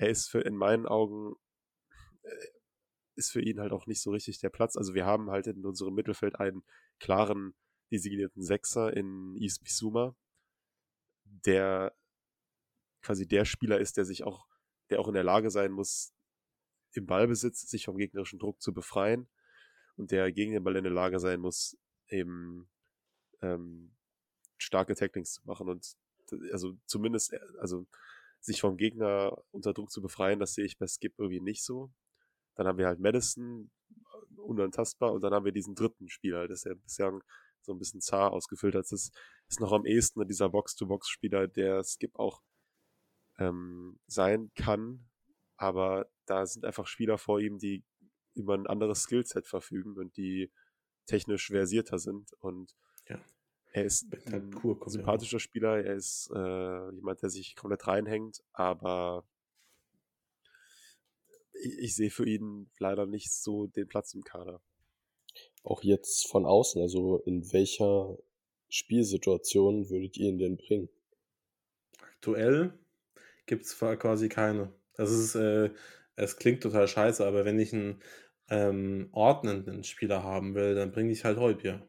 er ist für in meinen Augen äh, ist für ihn halt auch nicht so richtig der Platz. Also wir haben halt in unserem Mittelfeld einen klaren designierten Sechser in East Bisuma, der quasi der Spieler ist, der sich auch, der auch in der Lage sein muss, im Ballbesitz sich vom gegnerischen Druck zu befreien und der gegen den Ball in der Lage sein muss, eben ähm, starke Tacklings zu machen und also zumindest, also sich vom Gegner unter Druck zu befreien, das sehe ich bei Skip irgendwie nicht so. Dann haben wir halt Madison, äh, unantastbar, und dann haben wir diesen dritten Spieler, das ist ja bisher so ein bisschen zar ausgefüllt hat. Das ist noch am ehesten dieser Box-to-Box-Spieler, der Skip auch ähm, sein kann, aber da sind einfach Spieler vor ihm, die über ein anderes Skillset verfügen und die technisch versierter sind und ja. Er ist ein sympathischer Spieler, er ist äh, jemand, der sich komplett reinhängt, aber ich, ich sehe für ihn leider nicht so den Platz im Kader. Auch jetzt von außen, also in welcher Spielsituation würdet ihr ihn denn bringen? Aktuell gibt es quasi keine. Das ist, äh, es klingt total scheiße, aber wenn ich einen ähm, ordnenden Spieler haben will, dann bringe ich halt Heubier.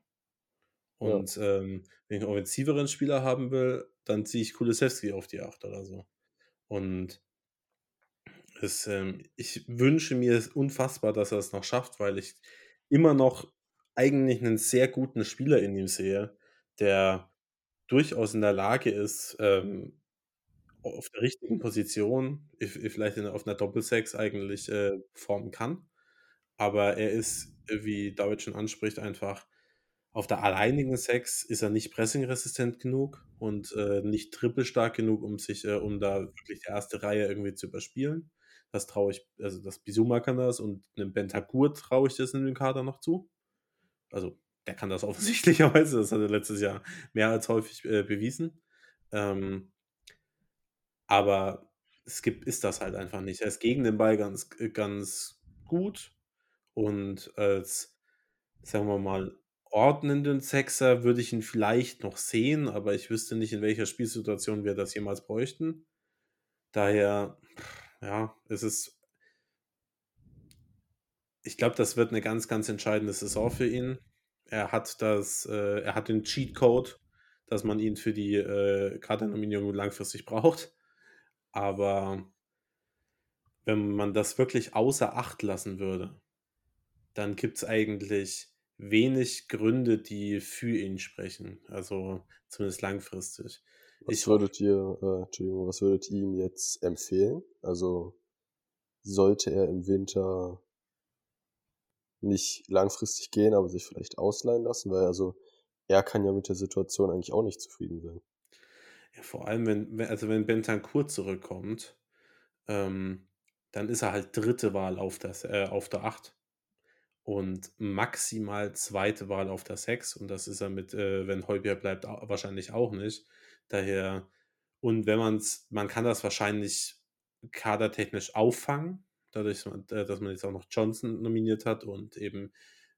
Und ja. ähm, wenn ich einen offensiveren Spieler haben will, dann ziehe ich Kulisewski auf die 8 oder so. Und es, ähm, ich wünsche mir es unfassbar, dass er es noch schafft, weil ich immer noch eigentlich einen sehr guten Spieler in ihm sehe, der durchaus in der Lage ist, ähm, auf der richtigen Position, vielleicht in, auf einer Doppelsechs eigentlich äh, formen kann. Aber er ist, wie David schon anspricht, einfach auf der alleinigen Sex ist er nicht pressingresistent genug und äh, nicht trippelstark genug, um sich, äh, um da wirklich die erste Reihe irgendwie zu überspielen. Das traue ich, also das Bisuma kann das und einem Bentagur traue ich das in dem Kader noch zu. Also der kann das offensichtlicherweise, das hat er letztes Jahr mehr als häufig äh, bewiesen. Ähm, aber gibt, ist das halt einfach nicht. Er ist gegen den Ball ganz, ganz gut und als, sagen wir mal, ordnenden Sechser würde ich ihn vielleicht noch sehen, aber ich wüsste nicht, in welcher Spielsituation wir das jemals bräuchten. Daher, ja, es ist. Ich glaube, das wird eine ganz, ganz entscheidende Saison für ihn. Er hat das, äh, er hat den Cheatcode, dass man ihn für die äh, Kadernominierung langfristig braucht. Aber wenn man das wirklich außer Acht lassen würde, dann gibt es eigentlich wenig Gründe, die für ihn sprechen. Also zumindest langfristig. Was ich, würdet ihr, äh, Entschuldigung, was würdet ihr ihm jetzt empfehlen? Also sollte er im Winter nicht langfristig gehen, aber sich vielleicht ausleihen lassen, weil also er kann ja mit der Situation eigentlich auch nicht zufrieden sein. Ja, vor allem, wenn, also wenn Bentancur zurückkommt, ähm, dann ist er halt dritte Wahl auf, das, äh, auf der 8 und maximal zweite Wahl auf der 6 und das ist er mit, äh, wenn Heubier bleibt, wahrscheinlich auch nicht. Daher, und wenn man es, man kann das wahrscheinlich kadertechnisch auffangen, dadurch, äh, dass man jetzt auch noch Johnson nominiert hat und eben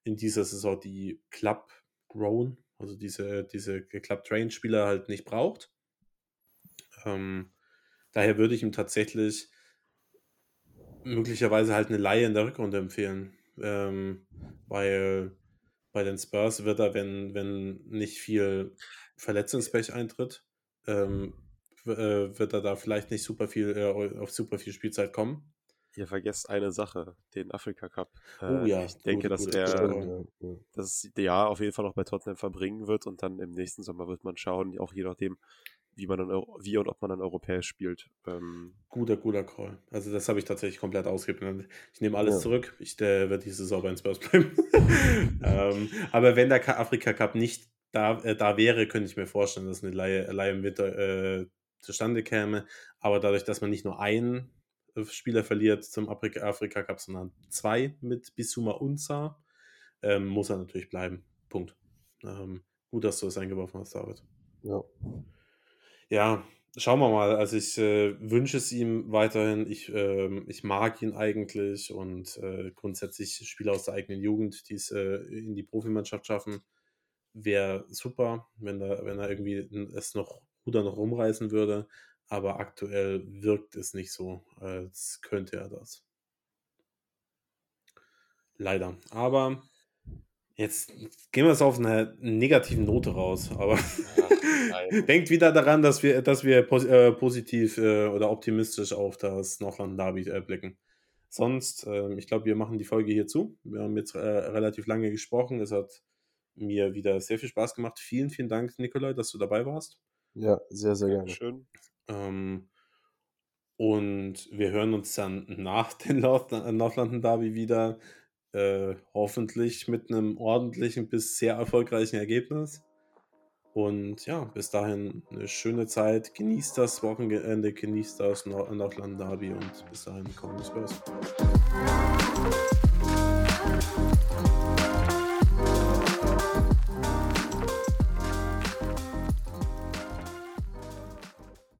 in dieser Saison die Club Grown, also diese, diese Club Train Spieler halt nicht braucht. Ähm, daher würde ich ihm tatsächlich möglicherweise halt eine Laie in der Rückrunde empfehlen. Ähm, weil bei den Spurs wird er, wenn, wenn nicht viel Verletzungspech eintritt, ähm, äh, wird er da vielleicht nicht super viel äh, auf super viel Spielzeit kommen. Ihr vergesst eine Sache, den Afrika Cup. Äh, oh ja. Ich denke, dass gut, er das Jahr auf jeden Fall noch bei Tottenham verbringen wird und dann im nächsten Sommer wird man schauen, auch je nachdem, wie man dann, wie und ob man dann europäisch spielt. Ähm, guter, guter Call. Also das habe ich tatsächlich komplett ausgeblendet. Ich nehme alles ja. zurück. Ich äh, werde diese Saison bei den Spurs bleiben. ähm, aber wenn der Afrika Cup nicht da, äh, da wäre, könnte ich mir vorstellen, dass eine Laie, Laie mit äh, zustande käme. Aber dadurch, dass man nicht nur einen äh, Spieler verliert zum Afrika, Afrika Cup, sondern zwei mit Bisuma Unza, ähm, muss er natürlich bleiben. Punkt. Ähm, gut, dass du es eingeworfen hast, David. Ja. Ja, schauen wir mal. Also ich äh, wünsche es ihm weiterhin. Ich, ähm, ich mag ihn eigentlich und äh, grundsätzlich Spieler aus der eigenen Jugend, die es äh, in die Profimannschaft schaffen, wäre super, wenn, da, wenn er irgendwie es noch Ruder noch rumreißen würde. Aber aktuell wirkt es nicht so, als könnte er das. Leider. Aber Jetzt gehen wir es auf einer negativen Note raus, aber denkt wieder daran, dass wir, dass wir pos äh, positiv äh, oder optimistisch auf das Nordland Derby äh, blicken. Sonst, ähm, ich glaube, wir machen die Folge hier zu. Wir haben jetzt äh, relativ lange gesprochen. Es hat mir wieder sehr viel Spaß gemacht. Vielen, vielen Dank, Nikolai, dass du dabei warst. Ja, sehr, sehr gerne. Schön. Ähm, und wir hören uns dann nach den Nordlanden Derby wieder. Äh, hoffentlich mit einem ordentlichen bis sehr erfolgreichen Ergebnis. Und ja, bis dahin eine schöne Zeit. Genießt das Wochenende, genießt das Nordland Derby und bis dahin kommen Spurs.